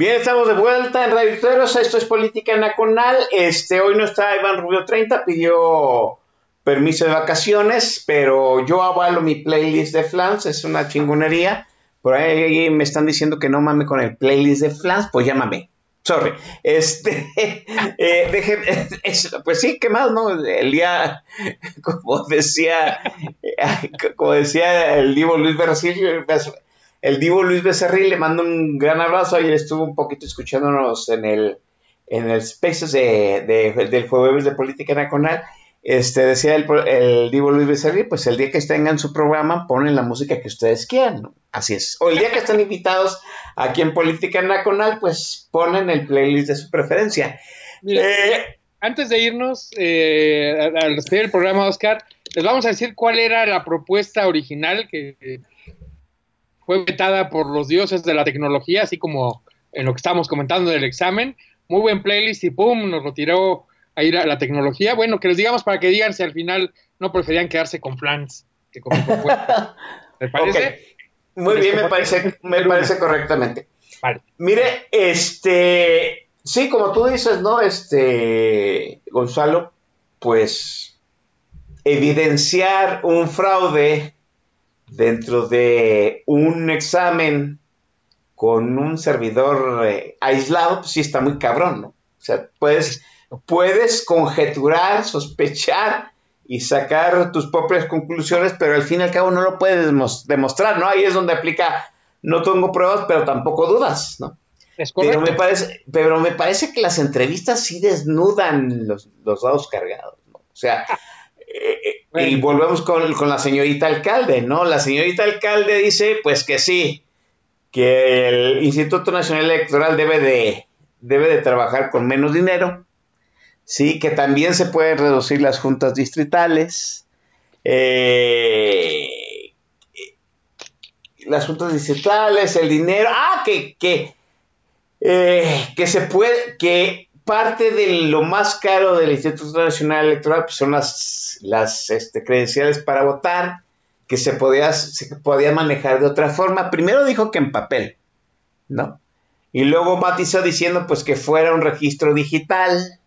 Bien, estamos de vuelta en Radio Teros. Esto es Política Nacional. Este, hoy no está Iván Rubio 30, pidió permiso de vacaciones, pero yo avalo mi playlist de Flans, es una chingonería. Por ahí me están diciendo que no mame con el playlist de Flans, pues llámame. Sorry. Este, eh, deje- es- pues sí, ¿qué más, no? El día, como decía, como decía el Divo Luis Becerril, el Divo Luis Becerril, le mando un gran abrazo. Ayer estuvo un poquito escuchándonos en el, en el Spaces de, de- del Jueves de Política Nacional. Este, decía el, el Divo Luis Becerril, pues el día que tengan su programa, ponen la música que ustedes quieran. ¿no? Así es. O el día que están invitados aquí en Política Nacional, pues ponen el playlist de su preferencia. Mira, Eh, Antes de irnos eh, al despedir el programa, Oscar, les vamos a decir cuál era la propuesta original que eh, fue vetada por los dioses de la tecnología, así como en lo que estábamos comentando del examen. Muy buen playlist y pum, nos lo tiró a ir a la tecnología. Bueno, que les digamos para que digan si al final no preferían quedarse con Flans que con mi propuesta. ¿Les parece? Muy bien, me parece, me parece correctamente. Vale. Mire, este, sí, como tú dices, ¿no? Este, Gonzalo, pues evidenciar un fraude dentro de un examen con un servidor eh, aislado, pues sí está muy cabrón, ¿no? O sea, puedes, puedes conjeturar, sospechar y sacar tus propias conclusiones, pero al fin y al cabo no lo puedes demos- demostrar, ¿no? Ahí es donde aplica, no tengo pruebas, pero tampoco dudas, ¿no? Es Pero me, parece, pero me parece que las entrevistas sí desnudan los, los dados cargados, ¿no? O sea, eh, y volvemos con, con la señorita alcalde, ¿no? La señorita alcalde dice, pues que sí, que el Instituto Nacional Electoral debe de, debe de trabajar con menos dinero, sí, que también se pueden reducir las juntas distritales, eh, las juntas distritales, el dinero, ah, que, que, eh, que se puede, que parte de lo más caro del Instituto Nacional Electoral pues, son las, las este, credenciales para votar, que se podía, se podía manejar de otra forma. Primero dijo que en papel, ¿no? Y luego matizó diciendo pues que fuera un registro digital,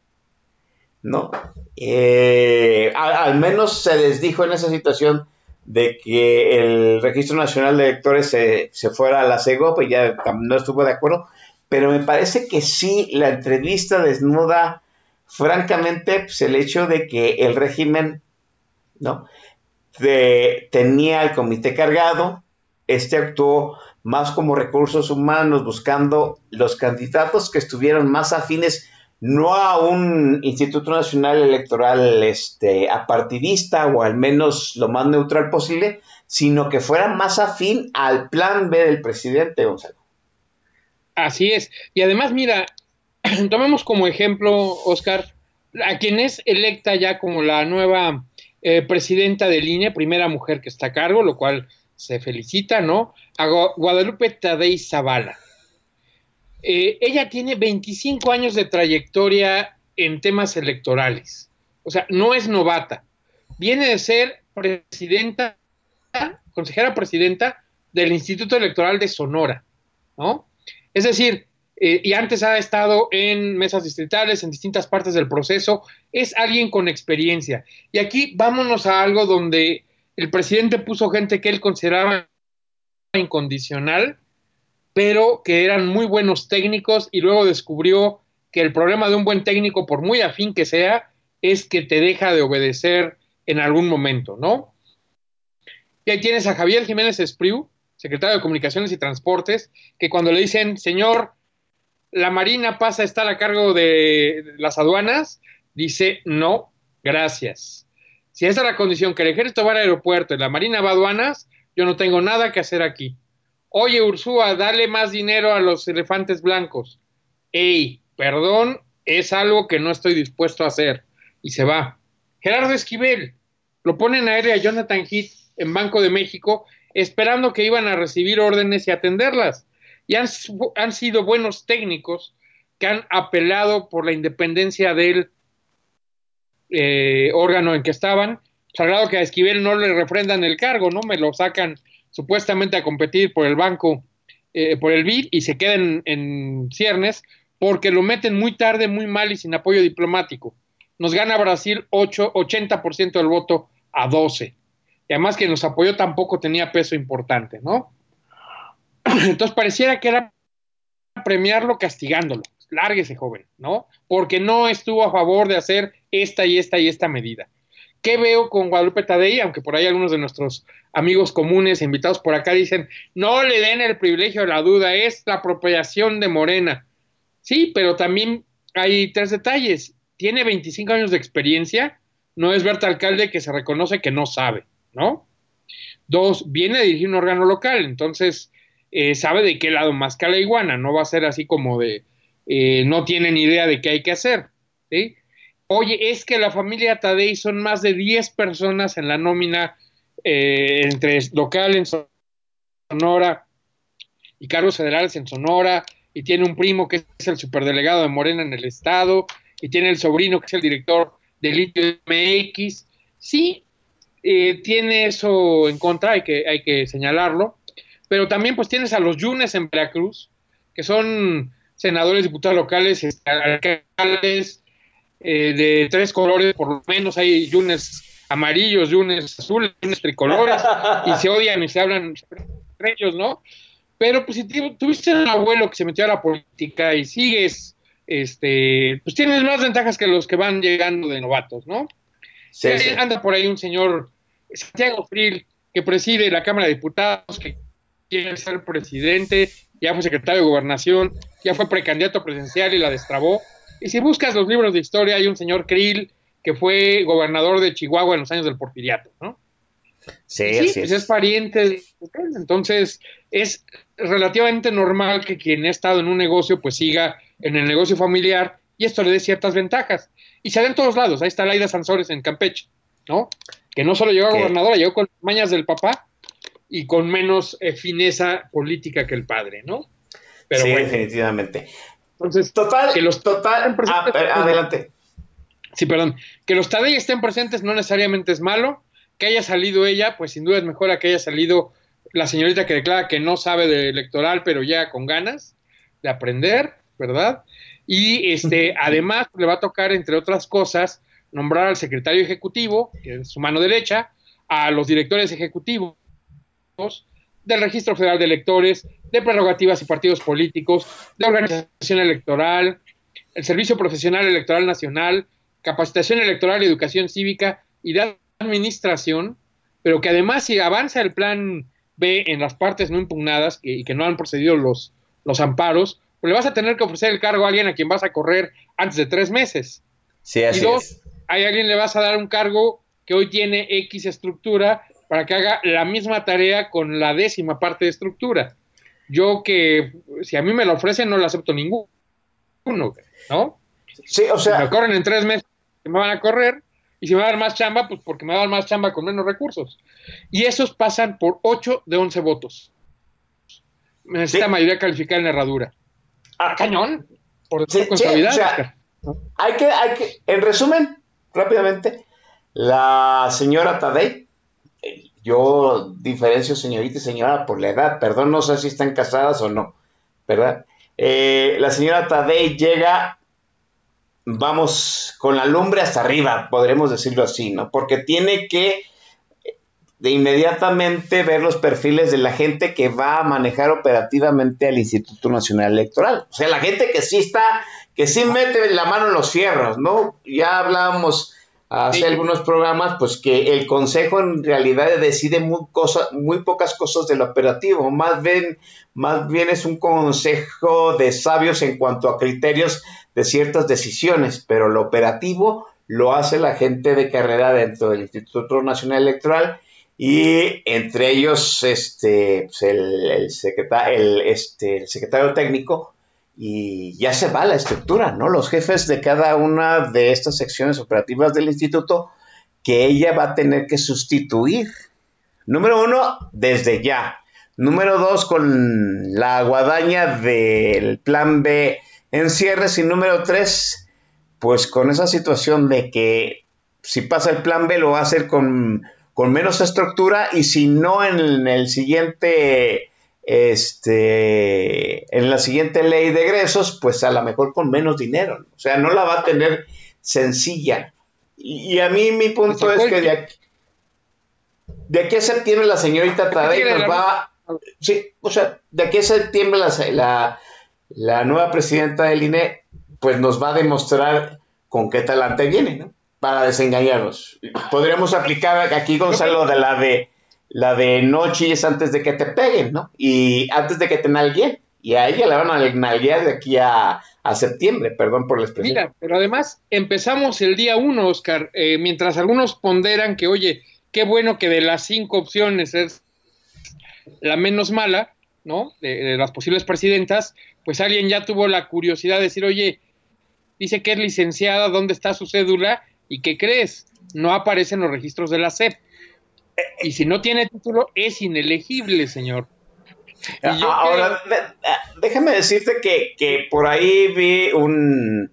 ¿no? Eh, al menos se les dijo en esa situación de que el Registro Nacional de Electores se, se fuera a la CEGOP y ya no estuvo de acuerdo, pero me parece que sí, la entrevista desnuda, francamente, pues, el hecho de que el régimen, ¿no? Tenía el comité cargado, este actuó más como recursos humanos, buscando los candidatos que estuvieran más afines no a un Instituto Nacional Electoral este, apartidista o al menos lo más neutral posible, sino que fuera más afín al plan B del presidente Gonzalo. Así es. Y además, mira, tomemos como ejemplo, Oscar, a quien es electa ya como la nueva eh, presidenta del INE, primera mujer que está a cargo, lo cual se felicita, ¿no? A Gu- Guadalupe Tadei Zavala. Eh, ella tiene 25 años de trayectoria en temas electorales. O sea, no es novata. Viene de ser presidenta, consejera presidenta del Instituto Electoral de Sonora, ¿no? Es decir, eh, y antes ha estado en mesas distritales, en distintas partes del proceso, es alguien con experiencia. Y aquí vámonos a algo donde el presidente puso gente que él consideraba incondicional, pero que eran muy buenos técnicos y luego descubrió que el problema de un buen técnico, por muy afín que sea, es que te deja de obedecer en algún momento, ¿no? Y ahí tienes a Javier Jiménez Espriu, secretario de Comunicaciones y Transportes, que cuando le dicen, señor, la Marina pasa a estar a cargo de las aduanas, dice, no, gracias. Si esa es la condición, que el ejército va al aeropuerto y la Marina va a aduanas, yo no tengo nada que hacer aquí. Oye, Ursúa, dale más dinero a los elefantes blancos. Ey, perdón, es algo que no estoy dispuesto a hacer. Y se va. Gerardo Esquivel, lo ponen a él y a Jonathan Heath en Banco de México, esperando que iban a recibir órdenes y atenderlas. Y han, han sido buenos técnicos que han apelado por la independencia del eh, órgano en que estaban. Sagrado que a Esquivel no le refrendan el cargo, ¿no? Me lo sacan supuestamente a competir por el banco eh, por el BID y se queda en, en ciernes porque lo meten muy tarde, muy mal y sin apoyo diplomático. Nos gana Brasil 8, 80% del voto a 12. Y además que nos apoyó tampoco tenía peso importante, ¿no? Entonces pareciera que era premiarlo castigándolo. Lárguese, joven, ¿no? Porque no estuvo a favor de hacer esta y esta y esta medida. ¿Qué veo con Guadalupe Tadei? Aunque por ahí algunos de nuestros amigos comunes, invitados por acá, dicen, no le den el privilegio de la duda, es la apropiación de Morena. Sí, pero también hay tres detalles. Tiene 25 años de experiencia, no es Berta Alcalde que se reconoce que no sabe, ¿no? Dos, viene a dirigir un órgano local, entonces eh, sabe de qué lado más la iguana, no va a ser así como de, eh, no tiene ni idea de qué hay que hacer, ¿sí? Oye, es que la familia Tadei son más de 10 personas en la nómina eh, entre local en Sonora y cargos federales en Sonora, y tiene un primo que es el superdelegado de Morena en el estado, y tiene el sobrino que es el director del Litio MX. Sí, eh, tiene eso en contra, hay que, hay que señalarlo, pero también pues tienes a los Yunes en Veracruz, que son senadores, diputados locales, este, alcaldes, eh, de tres colores, por lo menos hay yunes amarillos, yunes azules, yunes tricolores, y se odian y se hablan entre ellos, ¿no? Pero pues si tu- tuviste un abuelo que se metió a la política y sigues, este, pues tienes más ventajas que los que van llegando de novatos, ¿no? Sí, sí. Anda por ahí un señor, Santiago Fril, que preside la Cámara de Diputados, que quiere ser presidente, ya fue secretario de Gobernación, ya fue precandidato presidencial y la destrabó. Y si buscas los libros de historia, hay un señor Krill que fue gobernador de Chihuahua en los años del porfiriato, ¿no? Sí, Sí, pues es. pariente de. Entonces, es relativamente normal que quien ha estado en un negocio, pues siga en el negocio familiar y esto le dé ciertas ventajas. Y se da en todos lados. Ahí está Laida Sansores en Campeche, ¿no? Que no solo llegó a gobernadora, llegó con mañas del papá y con menos eh, fineza política que el padre, ¿no? Pero sí, bueno, definitivamente. entonces, Total, que los total. presentes- adelante. Sí, perdón. Que los Tadei estén presentes no necesariamente es malo. Que haya salido ella, pues sin duda es mejor a que haya salido la señorita que declara que no sabe de electoral, pero ya con ganas de aprender, ¿verdad? Y este, además le va a tocar, entre otras cosas, nombrar al secretario ejecutivo, que es su mano derecha, a los directores ejecutivos del Registro Federal de Electores, de prerrogativas y partidos políticos, de organización electoral, el Servicio Profesional Electoral Nacional, capacitación electoral y educación cívica y de administración, pero que además si avanza el plan B en las partes no impugnadas que- y que no han procedido los, los amparos, pues le vas a tener que ofrecer el cargo a alguien a quien vas a correr antes de tres meses. Sí, Y así dos, es. A alguien le vas a dar un cargo que hoy tiene X estructura para que haga la misma tarea con la décima parte de estructura. Yo que, si a mí me lo ofrecen, no lo acepto ninguno, ¿no? Sí, o Si me sea, corren en tres meses, me van a correr. Y si me van a dar más chamba, pues porque me van a dar más chamba con menos recursos. Y esos pasan por 8 de 11 votos. Necesita Sí. mayoría calificada en la herradura. ah, Cañón. Por Sí, sí, o sea, hay que, hay que, en resumen, rápidamente, la señora Tadei, yo diferencio señorita y señora por la edad, perdón, no sé si están casadas o no, ¿verdad? Eh, la señora Tadei llega, vamos, con la lumbre hasta arriba, podremos decirlo así, ¿no? Porque tiene que de inmediatamente ver los perfiles de la gente que va a manejar operativamente al Instituto Nacional Electoral. O sea, la gente que sí está, que sí mete la mano en los fierros, ¿no? Ya hablábamos hace Sí. algunos programas, pues que el Consejo en realidad decide muy, cosa, muy pocas cosas del operativo, más bien, más bien es un consejo de sabios en cuanto a criterios de ciertas decisiones, pero lo operativo lo hace la gente de carrera dentro del Instituto Nacional Electoral y entre ellos este, pues, el, el secreta- el, este, el secretario técnico y ya se va la estructura, ¿no? Los jefes de cada una de estas secciones operativas del instituto que ella va a tener que sustituir. Número uno, desde ya. Número dos, con la guadaña del plan B en cierres. Y número tres, pues con esa situación de que si pasa el plan B lo va a hacer con, con menos estructura y si no en el siguiente este, en la siguiente ley de egresos, pues a lo mejor con menos dinero. ¿no? O sea, no la va a tener sencilla. Y, y a mí mi punto Pues, es que de aquí, de aquí a septiembre la señorita Tadei nos va... Sí, o sea, de aquí a septiembre la, la, la nueva presidenta del INE pues nos va a demostrar con qué talante viene, ¿no? Para desengañarnos. Podríamos aplicar aquí, Gonzalo, de la de la de no chilles antes de que te peguen, ¿no? Y antes de que te nalguen. Y a ella la van a nalguear de aquí a, a septiembre, perdón por la expresión. Mira, pero además empezamos el día uno, Oscar, eh, mientras algunos ponderan que, oye, qué bueno que de las cinco opciones es la menos mala, ¿no? De, de las posibles presidentas, pues alguien ya tuvo la curiosidad de decir, oye, dice que es licenciada, ¿dónde está su cédula? ¿Y qué crees? No aparece en los registros de la SEP. Y si no tiene título, es inelegible, señor. Y yo Ahora, de- déjame decirte que, que por ahí vi un,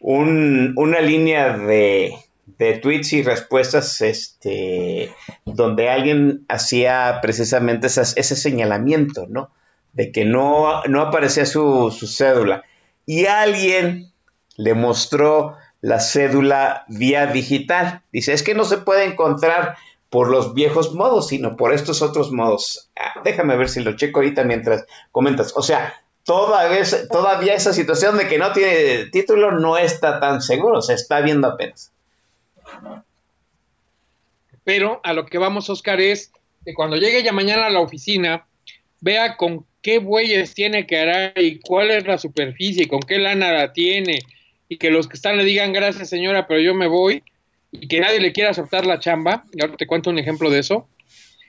un- una línea de, de tweets y respuestas este, donde alguien hacía precisamente esas- ese señalamiento, ¿no? De que no, no aparecía su, su cédula. Y alguien le mostró la cédula vía digital. Dice, es que no se puede encontrar por los viejos modos, sino por estos otros modos. Ah, déjame ver si lo checo ahorita mientras comentas. O sea, todavía, todavía esa situación de que no tiene título no está tan seguro, se está viendo apenas. Pero a lo que vamos, Oscar, es que cuando llegue ya mañana a la oficina, vea con qué bueyes tiene que hará y cuál es la superficie, y con qué lana la tiene, y que los que están le digan gracias señora, pero yo me voy, y que nadie le quiera soltar la chamba, y ahora te cuento un ejemplo de eso,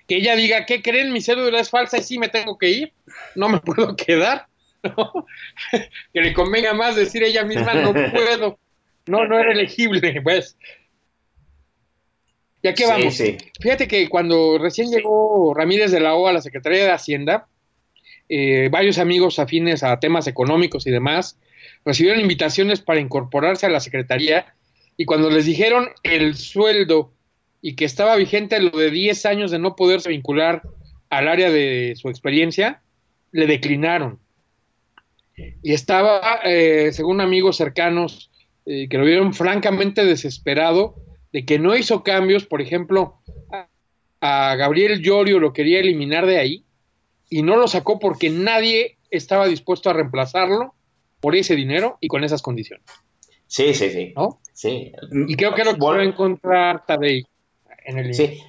que ella diga, ¿qué creen? Mi cédula es falsa y sí me tengo que ir, no me puedo quedar, ¿no? que le convenga más decir ella misma, no puedo, no, no era elegible, pues. ¿Y a qué Sí, vamos? sí. Fíjate que cuando recién llegó Ramírez de la O a la Secretaría de Hacienda, eh, varios amigos afines a temas económicos y demás recibieron invitaciones para incorporarse a la Secretaría y cuando les dijeron el sueldo y que estaba vigente lo de 10 años de no poderse vincular al área de su experiencia, le declinaron. Y estaba, eh, según amigos cercanos, eh, que lo vieron francamente desesperado de que no hizo cambios, por ejemplo, a, Gabriel Llorio lo quería eliminar de ahí y no lo sacó porque nadie estaba dispuesto a reemplazarlo por ese dinero y con esas condiciones, Sí, sí, sí. ¿no? sí. Y creo que lo a encontrar Tadei en el Sí,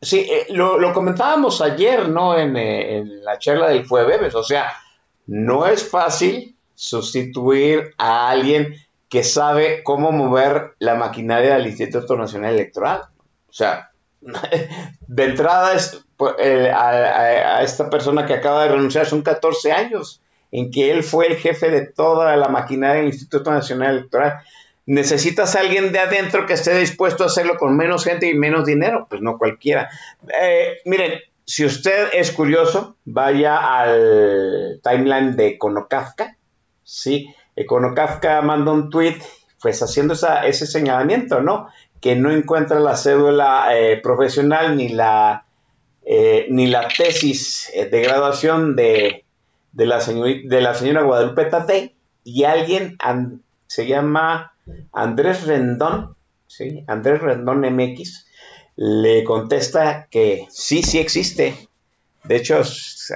sí eh, lo, lo comentábamos ayer, ¿no? En, eh, en la charla del jueves. O sea, no es fácil sustituir a alguien que sabe cómo mover la maquinaria del Instituto Nacional Electoral. O sea, de entrada es, pues, a, a- a esta persona que acaba de renunciar son 14 años en que él fue el jefe de toda la maquinaria del Instituto Nacional Electoral. Necesitas a alguien de adentro que esté dispuesto a hacerlo con menos gente y menos dinero, pues no cualquiera. Eh, miren, si usted es curioso, vaya al timeline de Econocafka, ¿sí? Econocafka manda un tweet, pues haciendo esa- ese señalamiento, ¿no? Que no encuentra la cédula eh, profesional ni la, eh, ni la tesis de graduación de, de, la de la señora Guadalupe Tate y alguien an- se llama Andrés Rendón, ¿sí? Andrés Rendón MX, le contesta que sí, sí existe. De hecho,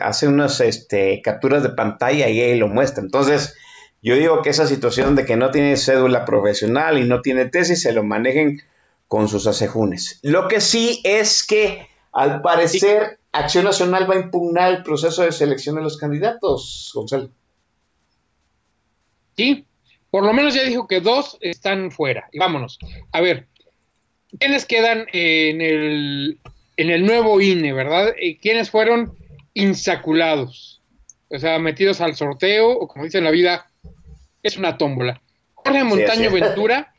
hace unas este, capturas de pantalla y ahí lo muestra. Entonces, yo digo que esa situación de que no tiene cédula profesional y no tiene tesis, se lo manejen con sus asejunes. Lo que sí es que, al parecer, Acción Nacional va a impugnar el proceso de selección de los candidatos, Gonzalo. Sí, por lo menos ya dijo que dos están fuera. Y vámonos. A ver, ¿quiénes quedan en el, en el nuevo INE, verdad? Eh, ¿Quiénes fueron insaculados? O sea, metidos al sorteo, o como dice en la vida, es una tómbola. Jorge Montaño. Ventura,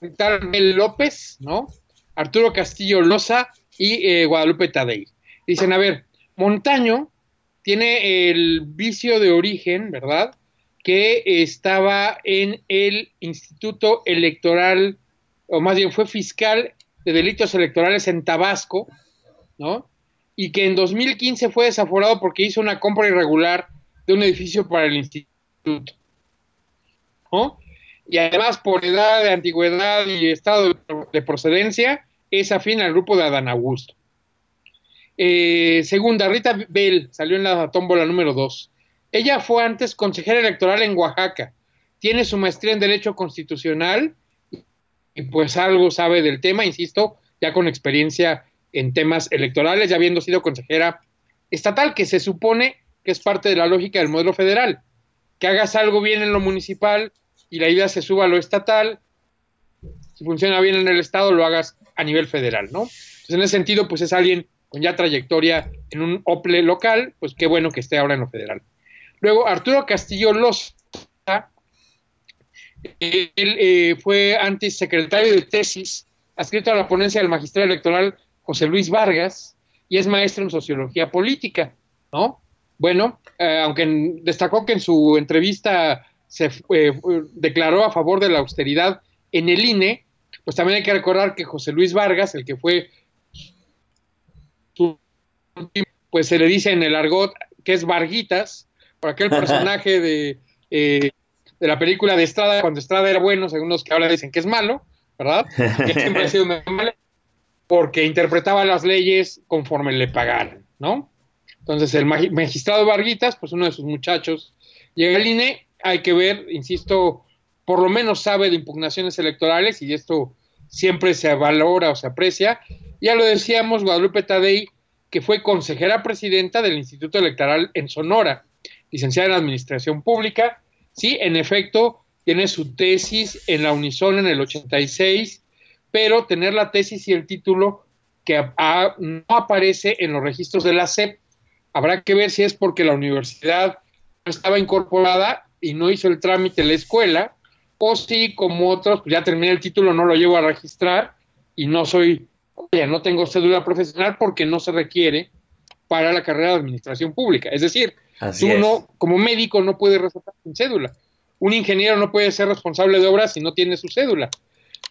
Carmel López, ¿no? Arturo Castillo Loza y eh, Guadalupe Tadei. Dicen, a ver, Montaño tiene el vicio de origen, ¿verdad? Que estaba en el Instituto Electoral, o más bien fue fiscal de delitos electorales en Tabasco, ¿no? y que en 2015 fue desaforado porque hizo una compra irregular de un edificio para el instituto. ¿no? Y además, por edad, de antigüedad y estado de, de procedencia, es afín al grupo de Adán Augusto. Eh, segunda, Rita Bell salió en la tómbola número 2. Ella fue antes consejera electoral en Oaxaca. Tiene su maestría en Derecho Constitucional y pues algo sabe del tema, insisto, ya con experiencia en temas electorales, ya habiendo sido consejera estatal, que se supone que es parte de la lógica del modelo federal. Que hagas algo bien en lo municipal y la idea se suba a lo estatal. Si funciona bien en el estado, lo hagas a nivel federal, ¿no? Entonces, en ese sentido, pues es alguien con ya trayectoria en un OPLE local, pues qué bueno que esté ahora en lo federal. Luego, Arturo Castillo Loza, él eh, fue antes secretario de tesis, adscrito a la ponencia del magistrado electoral José Luis Vargas, y es maestro en sociología política, ¿no? Bueno, eh, aunque destacó que en su entrevista se eh, declaró a favor de la austeridad en el INE, pues también hay que recordar que José Luis Vargas, el que fue pues se le dice en el argot que es Varguitas, por aquel personaje de, eh, de la película de Estrada, cuando Estrada era bueno, según los que ahora dicen que es malo, ¿verdad? Que siempre ha sido malo, porque interpretaba las leyes conforme le pagaran, ¿no? Entonces, el magi- magistrado Varguitas, pues uno de sus muchachos, llega al INE, hay que ver, insisto, por lo menos sabe de impugnaciones electorales y esto siempre se valora o se aprecia. Ya lo decíamos, Guadalupe Tadei, que fue consejera presidenta del Instituto Electoral en Sonora, licenciada en Administración Pública. Sí, en efecto, tiene su tesis en la Unison en el 86, pero tener la tesis y el título que no aparece en los registros de la SEP. Habrá que ver si es porque la universidad no estaba incorporada y no hizo el trámite en la escuela, o si como otros, pues ya terminé el título, no lo llevo a registrar y no soy, oye, no tengo cédula profesional porque no se requiere para la carrera de administración pública. Es decir, Así tú es. no, como médico no puedes recetar sin cédula. Un ingeniero no puede ser responsable de obras si no tiene su cédula.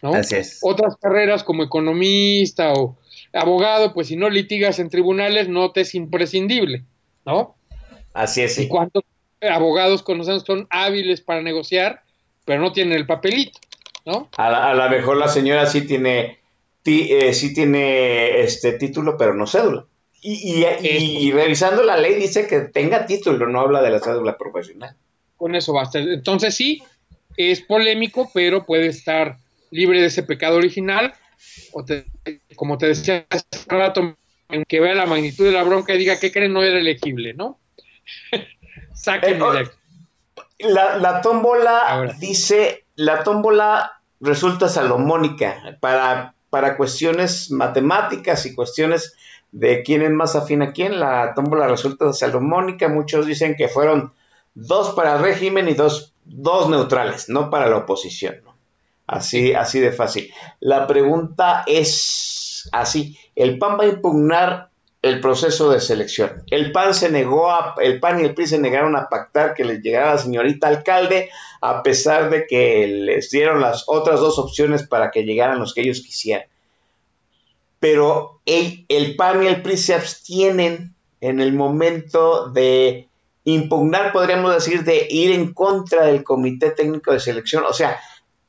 ¿no? Así es. Otras carreras como economista o abogado, pues si no litigas en tribunales, no te es imprescindible, ¿no? Así es, ¿Y cuántos abogados conocemos son hábiles para negociar, pero no tienen el papelito, ¿no? A lo mejor la señora sí tiene, ti- eh, sí tiene este título, pero no cédula. Y, y- y revisando la ley dice que tenga título, no habla de la cédula profesional. Con eso basta. Entonces sí, es polémico, pero puede estar libre de ese pecado original, o te- como te decía hace rato, en que vea la magnitud de la bronca y diga que creen no era elegible, ¿no? Sáquenme Eh, de aquí. La, la tómbola Ahora. dice, la tómbola resulta salomónica para, para cuestiones matemáticas y cuestiones de quién es más afín a quién. La tómbola resulta salomónica. Muchos dicen que fueron dos para el régimen y dos, dos neutrales, no para la oposición. Así, así de fácil. La pregunta es así: ¿el PAN va a impugnar el proceso de selección. El PAN se negó a, el PAN y el PRI se negaron a pactar que les llegara la señorita alcalde, a pesar de que les dieron las otras dos opciones para que llegaran los que ellos quisieran. Pero el, PAN y el PRI se abstienen en el momento de impugnar, podríamos decir, de ir en contra del Comité Técnico de Selección. O sea,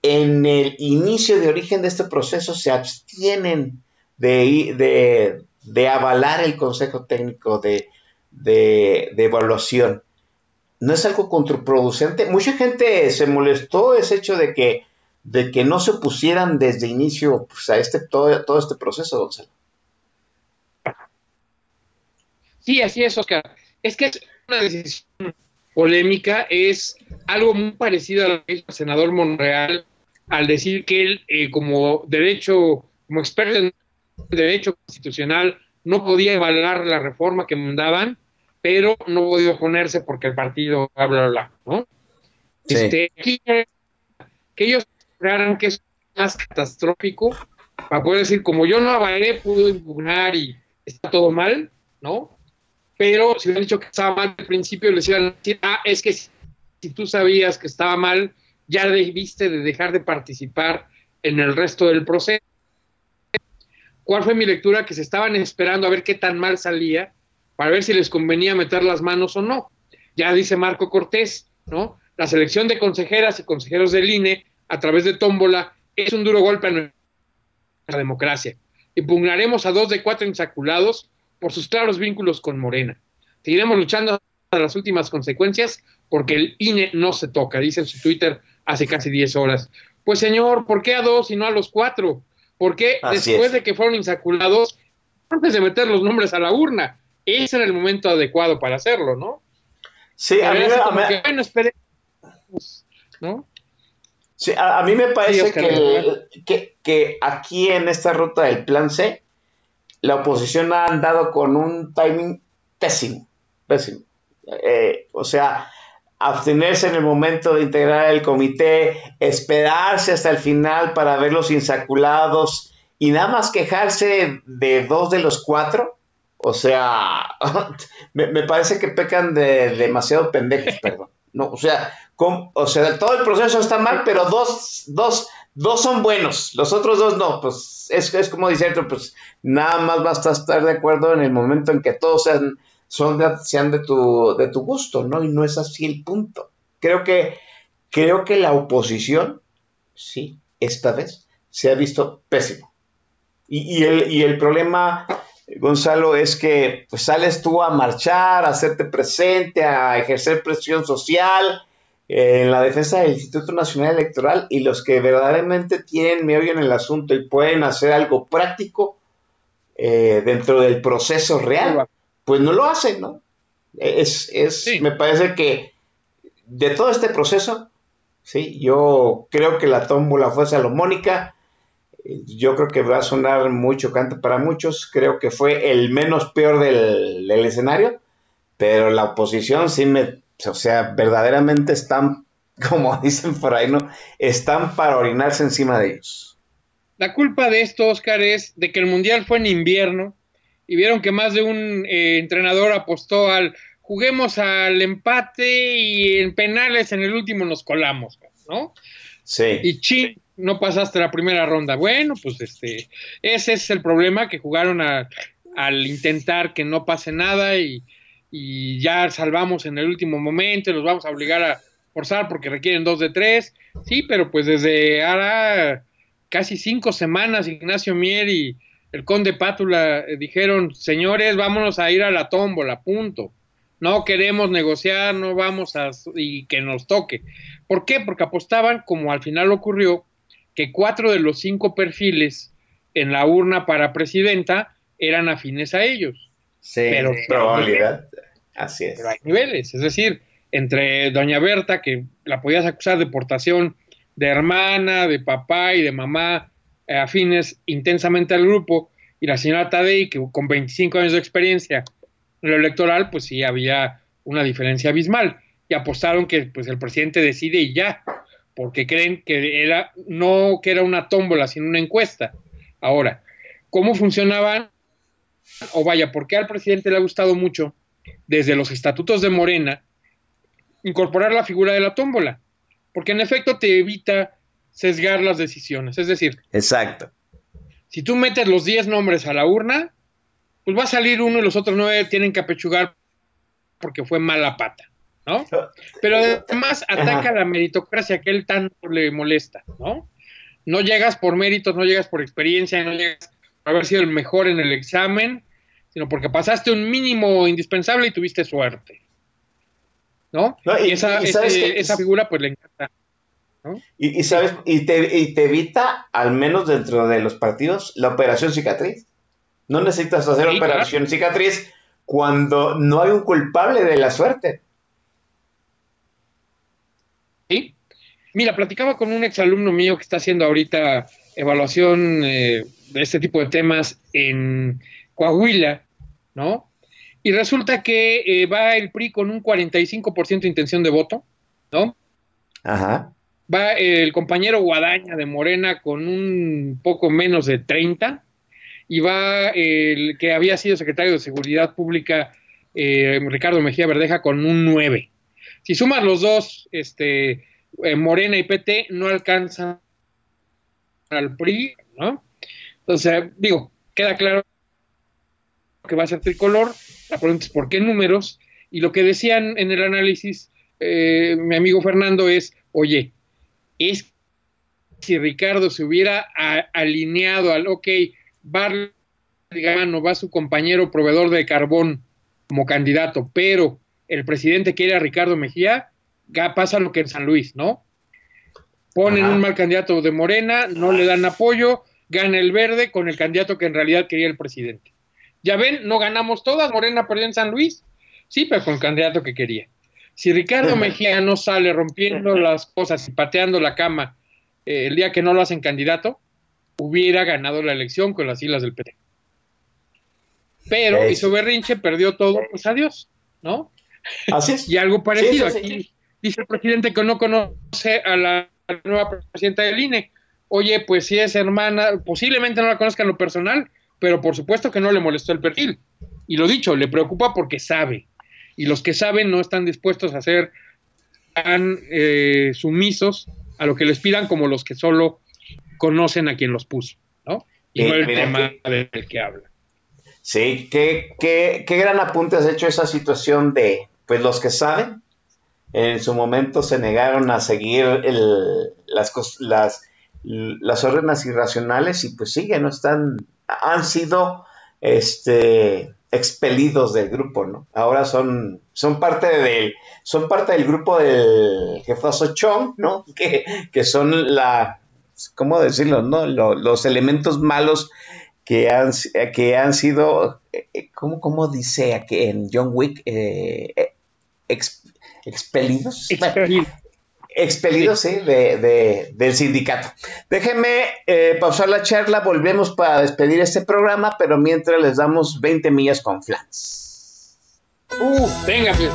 en el inicio de origen de este proceso se abstienen de, de, de avalar el Consejo Técnico de, de, de, Evaluación. ¿No es algo contraproducente? Mucha gente se molestó ese hecho de que, de que no se opusieran desde inicio pues, a este, todo, todo este proceso, Gonzalo. Sí, así es, Oscar. Es que es una decisión polémica, es algo muy parecido a lo que el senador Monreal al decir que él, eh, como derecho, como experto en derecho constitucional, no podía evaluar la reforma que mandaban, pero no podía oponerse porque el partido bla, bla, bla, ¿no? Sí. Este, aquí, que ellos crearan que es más catastrófico para poder decir, como yo no avalé, pudo impugnar y está todo mal, ¿no? Pero si hubieran dicho que estaba mal al principio, les iban a decir, ah, es que si, si tú sabías que estaba mal, ya debiste de dejar de participar en el resto del proceso. ¿Cuál fue mi lectura? Que se estaban esperando a ver qué tan mal salía para ver si les convenía meter las manos o no. Ya dice Marco Cortés, ¿no? La selección de consejeras y consejeros del INE a través de tómbola es un duro golpe a nuestra democracia. Impugnaremos a dos de cuatro insaculados por sus claros vínculos con Morena. Seguiremos luchando hasta las últimas consecuencias porque el INE no se toca, dice en su Twitter hace casi 10 horas. Pues señor, ¿por qué a dos y no a los cuatro? ¿Por qué Así después es. de que fueron insaculados, antes de meter los nombres a la urna? Ese era el momento adecuado para hacerlo, ¿no? Sí, a mí, me- a que, bueno, ¿no? sí, a- a mí me parece que, que aquí en esta ruta del plan C, la oposición ha andado con un timing pésimo, pésimo. Eh, o sea, abstenerse en el momento de integrar el comité, esperarse hasta el final para ver los insaculados y nada más quejarse de dos de los cuatro. O sea, me, me parece que pecan de demasiado pendejos, perdón. No, o sea, ¿cómo? o sea, todo el proceso está mal, pero dos, dos, dos son buenos, los otros dos no. Pues es, es como otro, pues nada más basta estar de acuerdo en el momento en que todos sean, son de, sean de tu, de tu gusto, ¿no? Y no es así el punto. Creo que, creo que la oposición, sí, esta vez, se ha visto pésimo. Y, y el, y el problema, Gonzalo, es que pues, sales tú a marchar, a hacerte presente, a ejercer presión social eh, en la defensa del Instituto Nacional Electoral y los que verdaderamente tienen meollo en el asunto y pueden hacer algo práctico eh, dentro del proceso real, pues no lo hacen, ¿no? Es, es Sí. me parece que de todo este proceso, sí, yo creo que la tómbola fue salomónica. Yo creo que va a sonar muy chocante para muchos. Creo que fue el menos peor del, del escenario, pero la oposición sí me, o sea, verdaderamente están, como dicen por ahí, ¿no? Están para orinarse encima de ellos. La culpa de esto, Oscar, es de que el Mundial fue en invierno y vieron que más de un eh, entrenador apostó al juguemos al empate y en penales en el último nos colamos, ¿no? Sí. Y chin, no pasaste la primera ronda. Bueno, pues este, ese es el problema, que jugaron a- al intentar que no pase nada y, y ya salvamos en el último momento y los vamos a obligar a forzar porque requieren dos de tres. Sí, pero pues desde ahora casi cinco semanas Ignacio Mier y el conde Pátula eh, dijeron, señores, vámonos a ir a la tómbola, punto. No queremos negociar, no vamos a... y que nos toque. ¿Por qué? Porque apostaban, como al final ocurrió, que cuatro de los cinco perfiles en la urna para presidenta eran afines a ellos. Sí, Pero- probabilidad. Así es. Pero hay niveles, es decir, entre doña Berta, que la podías acusar de portación de hermana, de papá y de mamá afines intensamente al grupo, y la señora Tadei, que con 25 años de experiencia en lo electoral, pues sí había una diferencia abismal. Y apostaron que pues el presidente decide y ya, porque creen que era, no que era una tómbola, sino una encuesta. Ahora, ¿cómo funcionaban? O vaya, ¿por qué al presidente le ha gustado mucho desde los estatutos de Morena incorporar la figura de la tómbola? Porque en efecto te evita sesgar las decisiones. Es decir, Exacto. si tú metes los 10 nombres a la urna, pues va a salir uno y los otros nueve tienen que apechugar porque fue mala pata, ¿no? Pero además ataca Ajá. la meritocracia que él tanto le molesta, ¿no? No llegas por méritos, no llegas por experiencia, no llegas por haber sido el mejor en el examen, sino porque pasaste un mínimo indispensable y tuviste suerte, ¿no? No, y- y esa, y ese- esa figura pues le encanta. Y, y sabes, y te, y te evita, al menos dentro de los partidos, la operación cicatriz. No necesitas hacer Sí, operación cicatriz cuando no hay un culpable de la suerte. ¿Sí? Mira, platicaba con un exalumno mío que está haciendo ahorita evaluación eh, de este tipo de temas en Coahuila, ¿no? Y resulta que eh, va el PRI con un 45% de intención de voto, ¿no? Ajá. Va el compañero Guadaña de Morena con un poco menos de 30 y va el que había sido secretario de Seguridad Pública, eh, Ricardo Mejía Verdeja, con un 9. Si sumas los dos, este, eh, Morena y PT, no alcanzan al PRI, ¿no? Entonces, digo, queda claro que va a ser tricolor. La pregunta es por qué números. Y lo que decían en el análisis eh, mi amigo Fernando es, oye, es si Ricardo se hubiera a- alineado al, ok, va Gano, va su compañero proveedor de carbón como candidato, pero el presidente quiere a Ricardo Mejía, pasa lo que en San Luis, ¿no? Ponen Ajá. un mal candidato de Morena, no le dan apoyo, gana el verde con el candidato que en realidad quería el presidente. Ya ven, no ganamos todas, Morena perdió en San Luis, sí, pero con el candidato que quería. Si Ricardo Mejía no sale rompiendo las cosas y pateando la cama eh, el día que no lo hacen candidato, hubiera ganado la elección con las siglas del PT. Pero hizo berrinche, perdió todo, pues adiós, ¿no? Así es. Y algo parecido, Sí, sí, sí. aquí dice el presidente que no conoce a la, a la nueva presidenta del INE. Oye, pues si es hermana, posiblemente no la conozca en lo personal, pero por supuesto que no le molestó el perfil. Y lo dicho, le preocupa porque sabe. Y los que saben no están dispuestos a ser tan eh, sumisos a lo que les pidan como los que solo conocen a quien los puso, ¿no? Y Sí, no el tema del que habla. Sí, qué, qué, qué gran apunte has hecho esa situación de, pues los que saben, en su momento se negaron a seguir el- las, las, las órdenes irracionales y pues siguen, ¿no? Están, han sido este, expelidos del grupo, ¿no? Ahora son, son parte del, son parte del grupo del jefazo Chong, ¿no? Que, que son la, ¿cómo decirlo, no? Lo- los elementos malos que han, que han sido, eh, eh, ¿cómo, cómo dice aquí en John Wick? Eh, eh, ex- expelidos. Expelido. Expelidos, sí, de, de- del sindicato. Déjenme eh, pausar la charla, volvemos para despedir este programa, pero mientras les damos 20 millas con flans. Uh, venga, pues.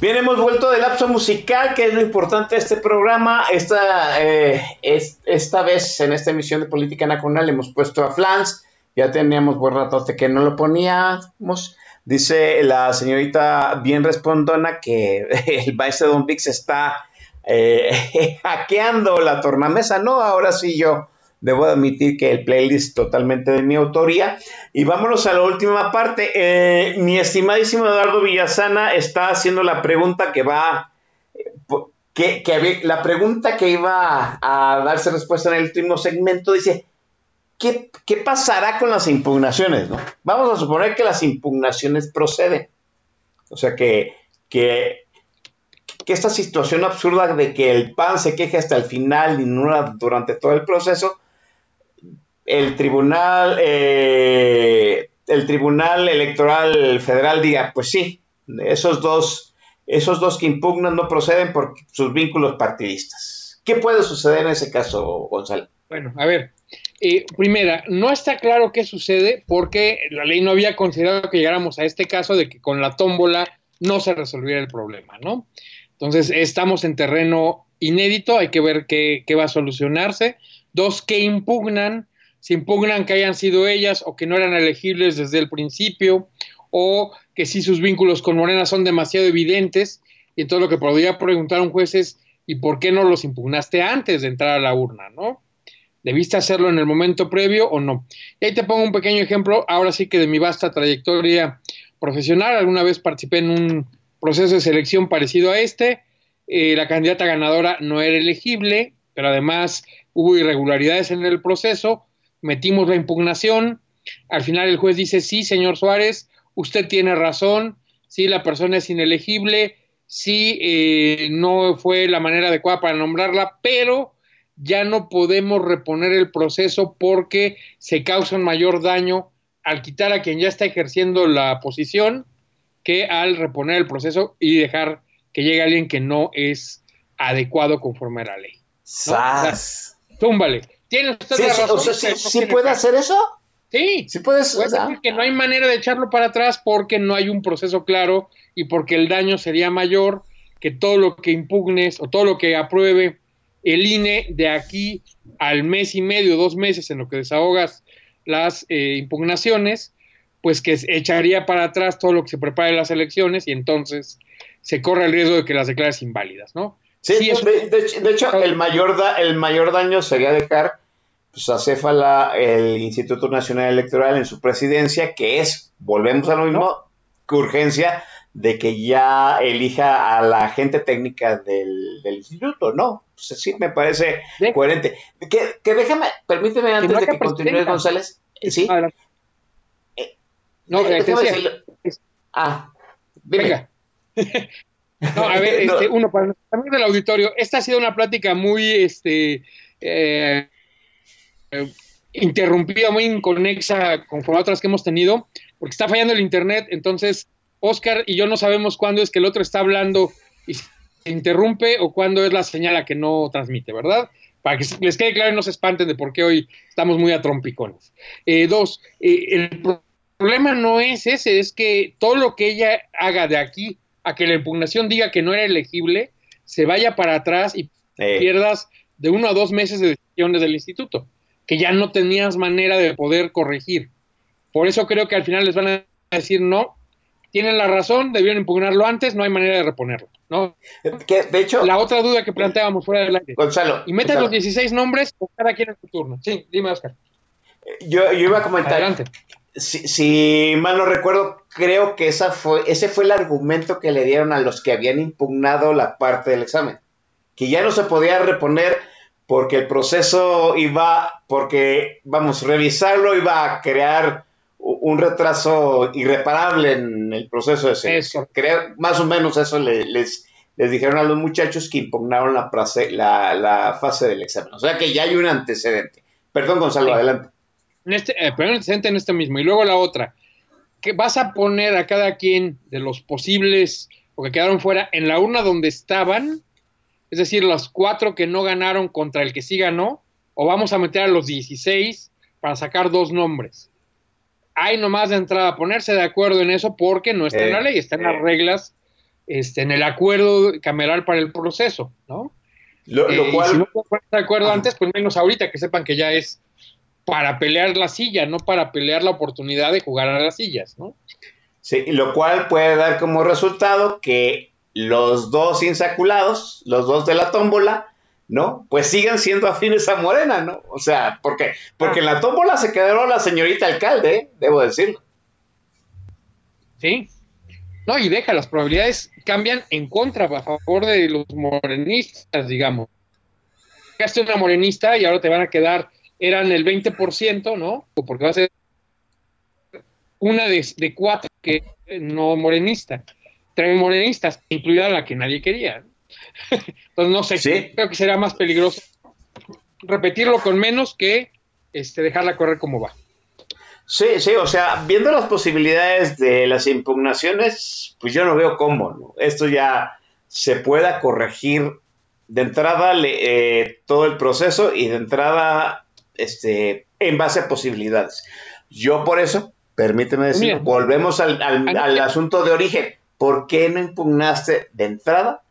Bien, hemos vuelto del lapso musical, que es lo importante de este programa. Esta, eh, es- esta vez, en esta emisión de Política Nacional, hemos puesto a Flans. Ya teníamos buen ratote que no lo poníamos. Dice la señorita bien respondona que el maestro Don Vix está eh, hackeando la tornamesa. No, ahora sí yo debo admitir que el playlist totalmente de mi autoría. Y vámonos a la última parte. Eh, mi estimadísimo Eduardo Villasana está haciendo la pregunta que va, que, la pregunta que iba a, darse respuesta en el último segmento dice, ¿qué, qué pasará con las impugnaciones? no? Vamos a suponer que las impugnaciones proceden. O sea, que, que, que esta situación absurda de que el PAN se queje hasta el final y no durante todo el proceso, el tribunal, eh, el tribunal electoral federal diga, pues sí, esos dos, esos dos que impugnan no proceden por sus vínculos partidistas. ¿Qué puede suceder en ese caso, Gonzalo? Bueno, a ver. eh, primera, no está claro qué sucede porque la ley no había considerado que llegáramos a este caso de que con la tómbola no se resolviera el problema, ¿no? Entonces, estamos en terreno inédito, hay que ver qué, qué va a solucionarse. Dos, que impugnan, si impugnan que hayan sido ellas o que no eran elegibles desde el principio, o que si sus vínculos con Morena son demasiado evidentes, y entonces lo que podría preguntar un juez es, ¿y por qué no los impugnaste antes de entrar a la urna, no? ¿Debiste hacerlo en el momento previo o no? Y ahí te pongo un pequeño ejemplo, ahora sí que de mi vasta trayectoria profesional, alguna vez participé en un proceso de selección parecido a este, eh, la candidata ganadora no era elegible, pero además hubo irregularidades en el proceso, metimos la impugnación, al final el juez dice, sí, señor Suárez, usted tiene razón, sí, la persona es inelegible, sí, eh, no fue la manera adecuada para nombrarla, pero ya no podemos reponer el proceso porque se causa un mayor daño al quitar a quien ya está ejerciendo la posición que al reponer el proceso y dejar que llegue alguien que no es adecuado conforme a la ley. ¡Sas! Túmbale. Tiene usted Sí, la razón. o sea, sí, sí puede caso. hacer eso. Sí, Sí puedes. Puede o sea, decir que no hay manera de echarlo para atrás porque no hay un proceso claro y porque el daño sería mayor que todo lo que impugnes o todo lo que apruebe el INE de aquí al mes y medio, dos meses en lo que desahogas las eh, impugnaciones, pues que echaría para atrás todo lo que se prepare en las elecciones y entonces se corre el riesgo de que las declares inválidas, ¿no? Sí, Sí, es- de, de hecho- de hecho, el mayor, da- el mayor daño sería dejar pues, a Céfala el Instituto Nacional Electoral en su presidencia, que es, volvemos a lo mismo, que urgencia de que ya elija a la gente técnica del, del instituto, ¿no? Pues sí, me parece coherente. Que, que déjame, permíteme antes no de que presidenta. González. Sí, Adelante. No, eh, te decía, decirlo. Ah, dime. Venga. No, a ver, No. este, uno, para amigos del auditorio, esta ha sido una plática muy este, eh, eh, interrumpida, muy inconexa conforme a otras que hemos tenido, porque está fallando el internet, entonces Oscar y yo no sabemos cuándo es que el otro está hablando y se interrumpe o cuándo es la señal a que no transmite, ¿verdad? Para que les quede claro y no se espanten de por qué hoy estamos muy a trompicones. Eh, dos, eh, el pro- problema no es ese, es que todo lo que ella haga de aquí a que la impugnación diga que no era elegible, se vaya para atrás y Eh, pierdas de uno a dos meses de decisiones del instituto, que ya no tenías manera de poder corregir. Por eso creo que al final les van a decir no, tienen la razón, debieron impugnarlo antes, no hay manera de reponerlo. ¿no? que, de hecho, La otra duda que planteábamos fuera del aire. Gonzalo, Y metan Gonzalo, los 16 nombres o cada quien en su turno. Sí, dime, Oscar. yo, yo iba a comentar, Adelante. Si, si mal no recuerdo, creo que esa fue, ese fue el argumento que le dieron a los que habían impugnado la parte del examen, que ya no se podía reponer porque el proceso iba, porque, vamos, revisarlo iba a crear un retraso irreparable en el proceso de selección. Eso. Creo- más o menos eso le- les, les dijeron a los muchachos que impugnaron la, frase- la, la fase del examen. O sea que ya hay un antecedente. Perdón, Gonzalo, Sí. adelante. En este, eh, primero el antecedente en este mismo. Y luego la otra. Que vas a poner a cada quien de los posibles o que quedaron fuera en la urna donde estaban, es decir, los cuatro que no ganaron contra el que sí ganó, o vamos a meter a los 16 para sacar dos nombres. Hay nomás de entrada ponerse de acuerdo en eso porque no está en Eh, la ley, está en eh. las reglas este, en el acuerdo cameral para el proceso, ¿no? Lo, lo Eh, cual, si no se ponen de acuerdo antes, pues menos ahorita, que sepan que ya es para pelear la silla, no para pelear la oportunidad de jugar a las sillas, ¿no? sí, lo cual puede dar como resultado que los dos insaculados, los dos de la tómbola, ¿no? Pues sigan siendo afines a Morena, ¿no? O sea, ¿por qué? Porque en la tómbola se quedó la señorita alcalde, ¿eh? debo decirlo. Sí. No, y deja, las probabilidades cambian en contra, a favor de los morenistas, digamos. Llegaste una morenista y ahora te van a quedar, eran el 20%, ¿no? Porque va a ser una de, de cuatro que no morenista. Tres morenistas, incluida la que nadie quería. Entonces, no sé, Sí. creo que será más peligroso repetirlo con menos que este, dejarla correr como va. Sí, sí, o sea, viendo las posibilidades de las impugnaciones, pues yo no veo cómo, ¿no? Esto ya se pueda corregir de entrada le- eh, todo el proceso y de entrada este, en base a posibilidades. Yo por eso, permíteme decir, Mira. volvemos al, al- Ah, al asunto de origen. ¿Por qué no impugnaste de entrada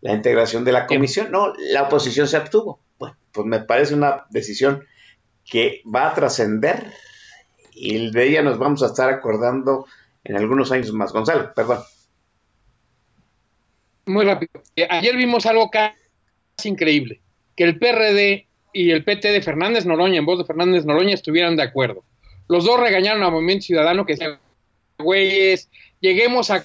la integración de la comisión? No, la oposición se abstuvo. Bueno, pues me parece una decisión que va a trascender y de ella nos vamos a estar acordando en algunos años más. Gonzalo, perdón. Muy rápido. Eh, Ayer vimos algo casi increíble, que el PRD y el PT de Fernández Noroña, en voz de Fernández Noroña, estuvieran de acuerdo. Los dos regañaron al Movimiento Ciudadano que decía, güeyes, lleguemos a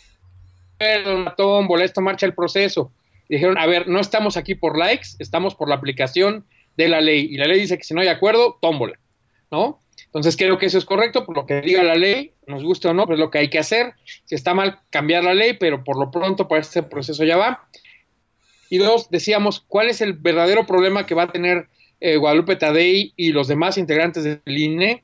una tómbola, esto marcha el proceso. Dijeron, a ver, no estamos aquí por likes, estamos por la aplicación de la ley. Y la ley dice que si no hay acuerdo, tómbola, ¿no? Entonces creo que eso es correcto, por lo que diga la ley, nos guste o no, pues es lo que hay que hacer. Si está mal, cambiar la ley, pero por lo pronto para este proceso ya va. Y dos, decíamos, ¿cuál es el verdadero problema que va a tener eh, Guadalupe Tadei y los demás integrantes del INE?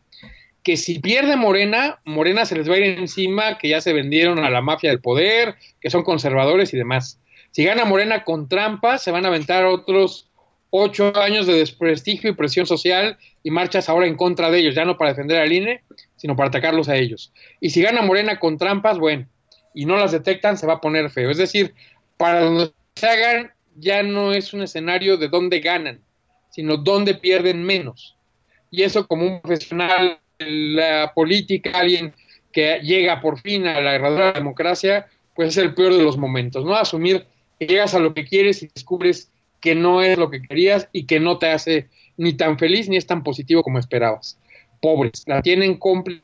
Que si pierde Morena, Morena se les va a ir encima, que ya se vendieron a la mafia del poder, que son conservadores y demás. Si gana Morena con trampas, se van a aventar otros ocho años de desprestigio y presión social y marchas ahora en contra de ellos, ya no para defender al INE, sino para atacarlos a ellos. Y si gana Morena con trampas, bueno, y no las detectan, se va a poner feo. Es decir, para donde se hagan, ya no es un escenario de dónde ganan, sino dónde pierden menos. Y eso como un profesional la política, alguien que llega por fin a la verdadera democracia, pues es el peor de los momentos, ¿no? Asumir que llegas a lo que quieres y descubres que no es lo que querías y que no te hace ni tan feliz ni es tan positivo como esperabas. Pobres, la tienen complicada.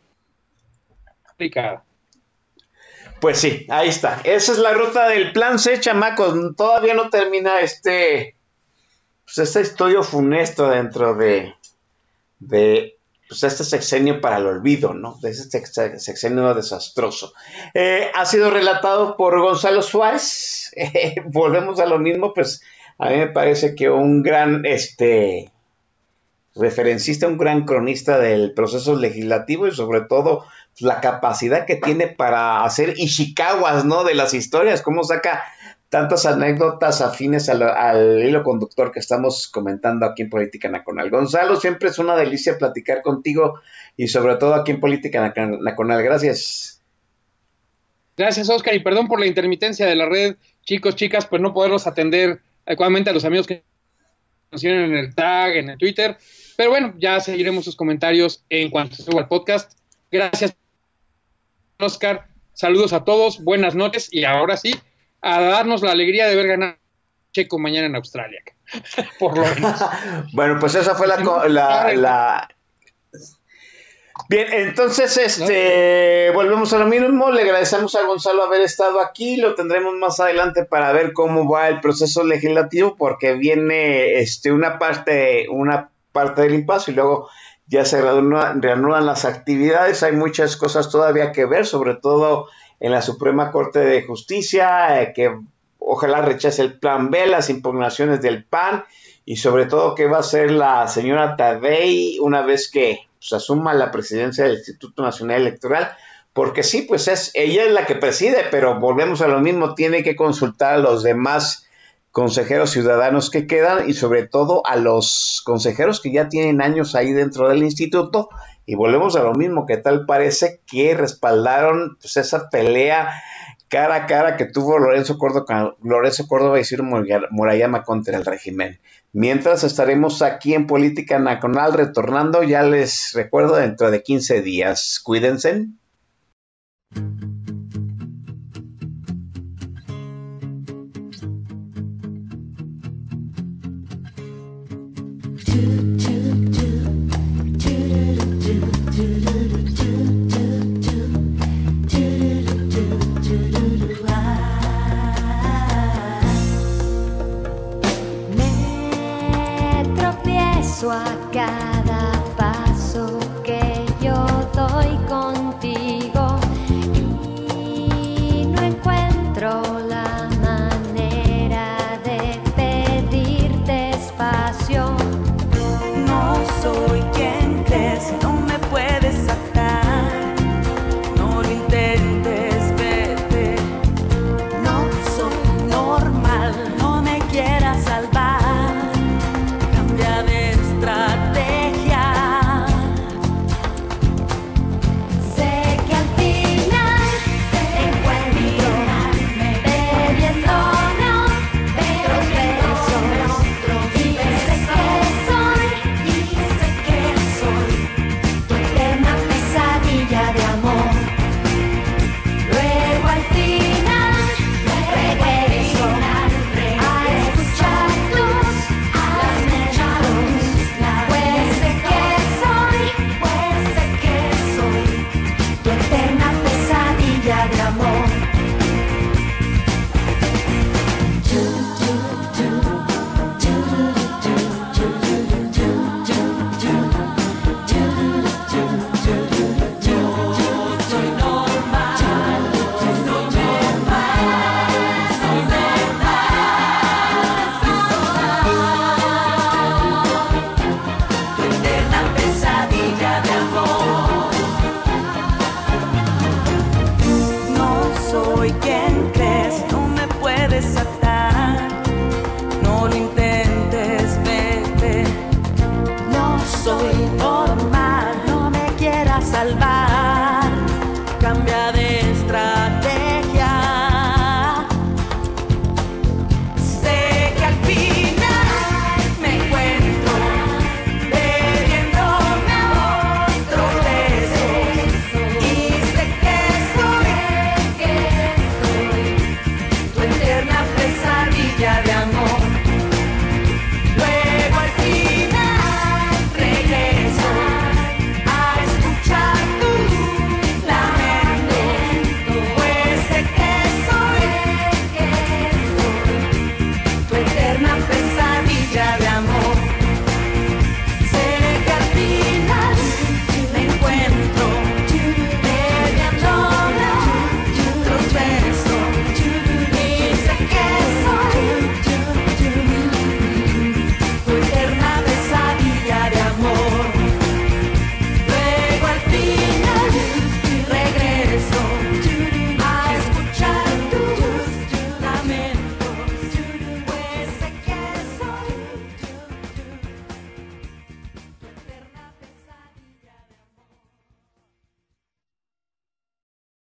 Pues sí, ahí está. Esa es la ruta del plan C, chamacos. Todavía no termina este. Pues este estudio funesto dentro de. de. Pues este sexenio para el olvido, ¿no? De este sex- sexenio desastroso. Eh, ha sido relatado por Gonzalo Suárez. Eh, volvemos a lo mismo, pues a mí me parece que un gran este referencista, un gran cronista del proceso legislativo y sobre todo pues, la capacidad que tiene para hacer ishikawas, ¿no? De las historias, cómo saca tantas anécdotas afines al, hilo conductor que estamos comentando aquí en Política Nacional. Gonzalo, siempre es una delicia platicar contigo y sobre todo aquí en Política Nac- Nacional. Gracias. Gracias, Oscar, y perdón por la intermitencia de la red, chicos, chicas, pues no poderlos atender adecuadamente a los amigos que nos siguen en el tag, en el Twitter. Pero bueno, ya seguiremos sus comentarios en cuanto suba el podcast. Gracias, Oscar. Saludos a todos, buenas noches y ahora sí, a darnos la alegría de ver ganar Checo mañana en Australia. Por lo menos. Bueno, pues esa fue la, la, la- Bien, entonces este volvemos a lo mismo. Le agradecemos a Gonzalo haber estado aquí. Lo tendremos más adelante para ver cómo va el proceso legislativo, porque viene este una parte, una parte del impasse y luego ya se reanudan, reanudan las actividades. Hay muchas cosas todavía que ver, sobre todo en la Suprema Corte de Justicia, eh, que ojalá rechace el plan B, las impugnaciones del PAN y sobre todo qué va a hacer la señora Tadei una vez que pues, asuma la presidencia del Instituto Nacional Electoral, porque sí, pues es ella es la que preside, pero volvemos a lo mismo, tiene que consultar a los demás consejeros ciudadanos que quedan y sobre todo a los consejeros que ya tienen años ahí dentro del instituto y volvemos a lo mismo, que tal parece que respaldaron pues, esa pelea cara a cara que tuvo Lorenzo Córdoba, y Ciro Murayama contra el régimen. Mientras estaremos aquí en Política Nacional retornando, ya les recuerdo dentro de 15 días. Cuídense.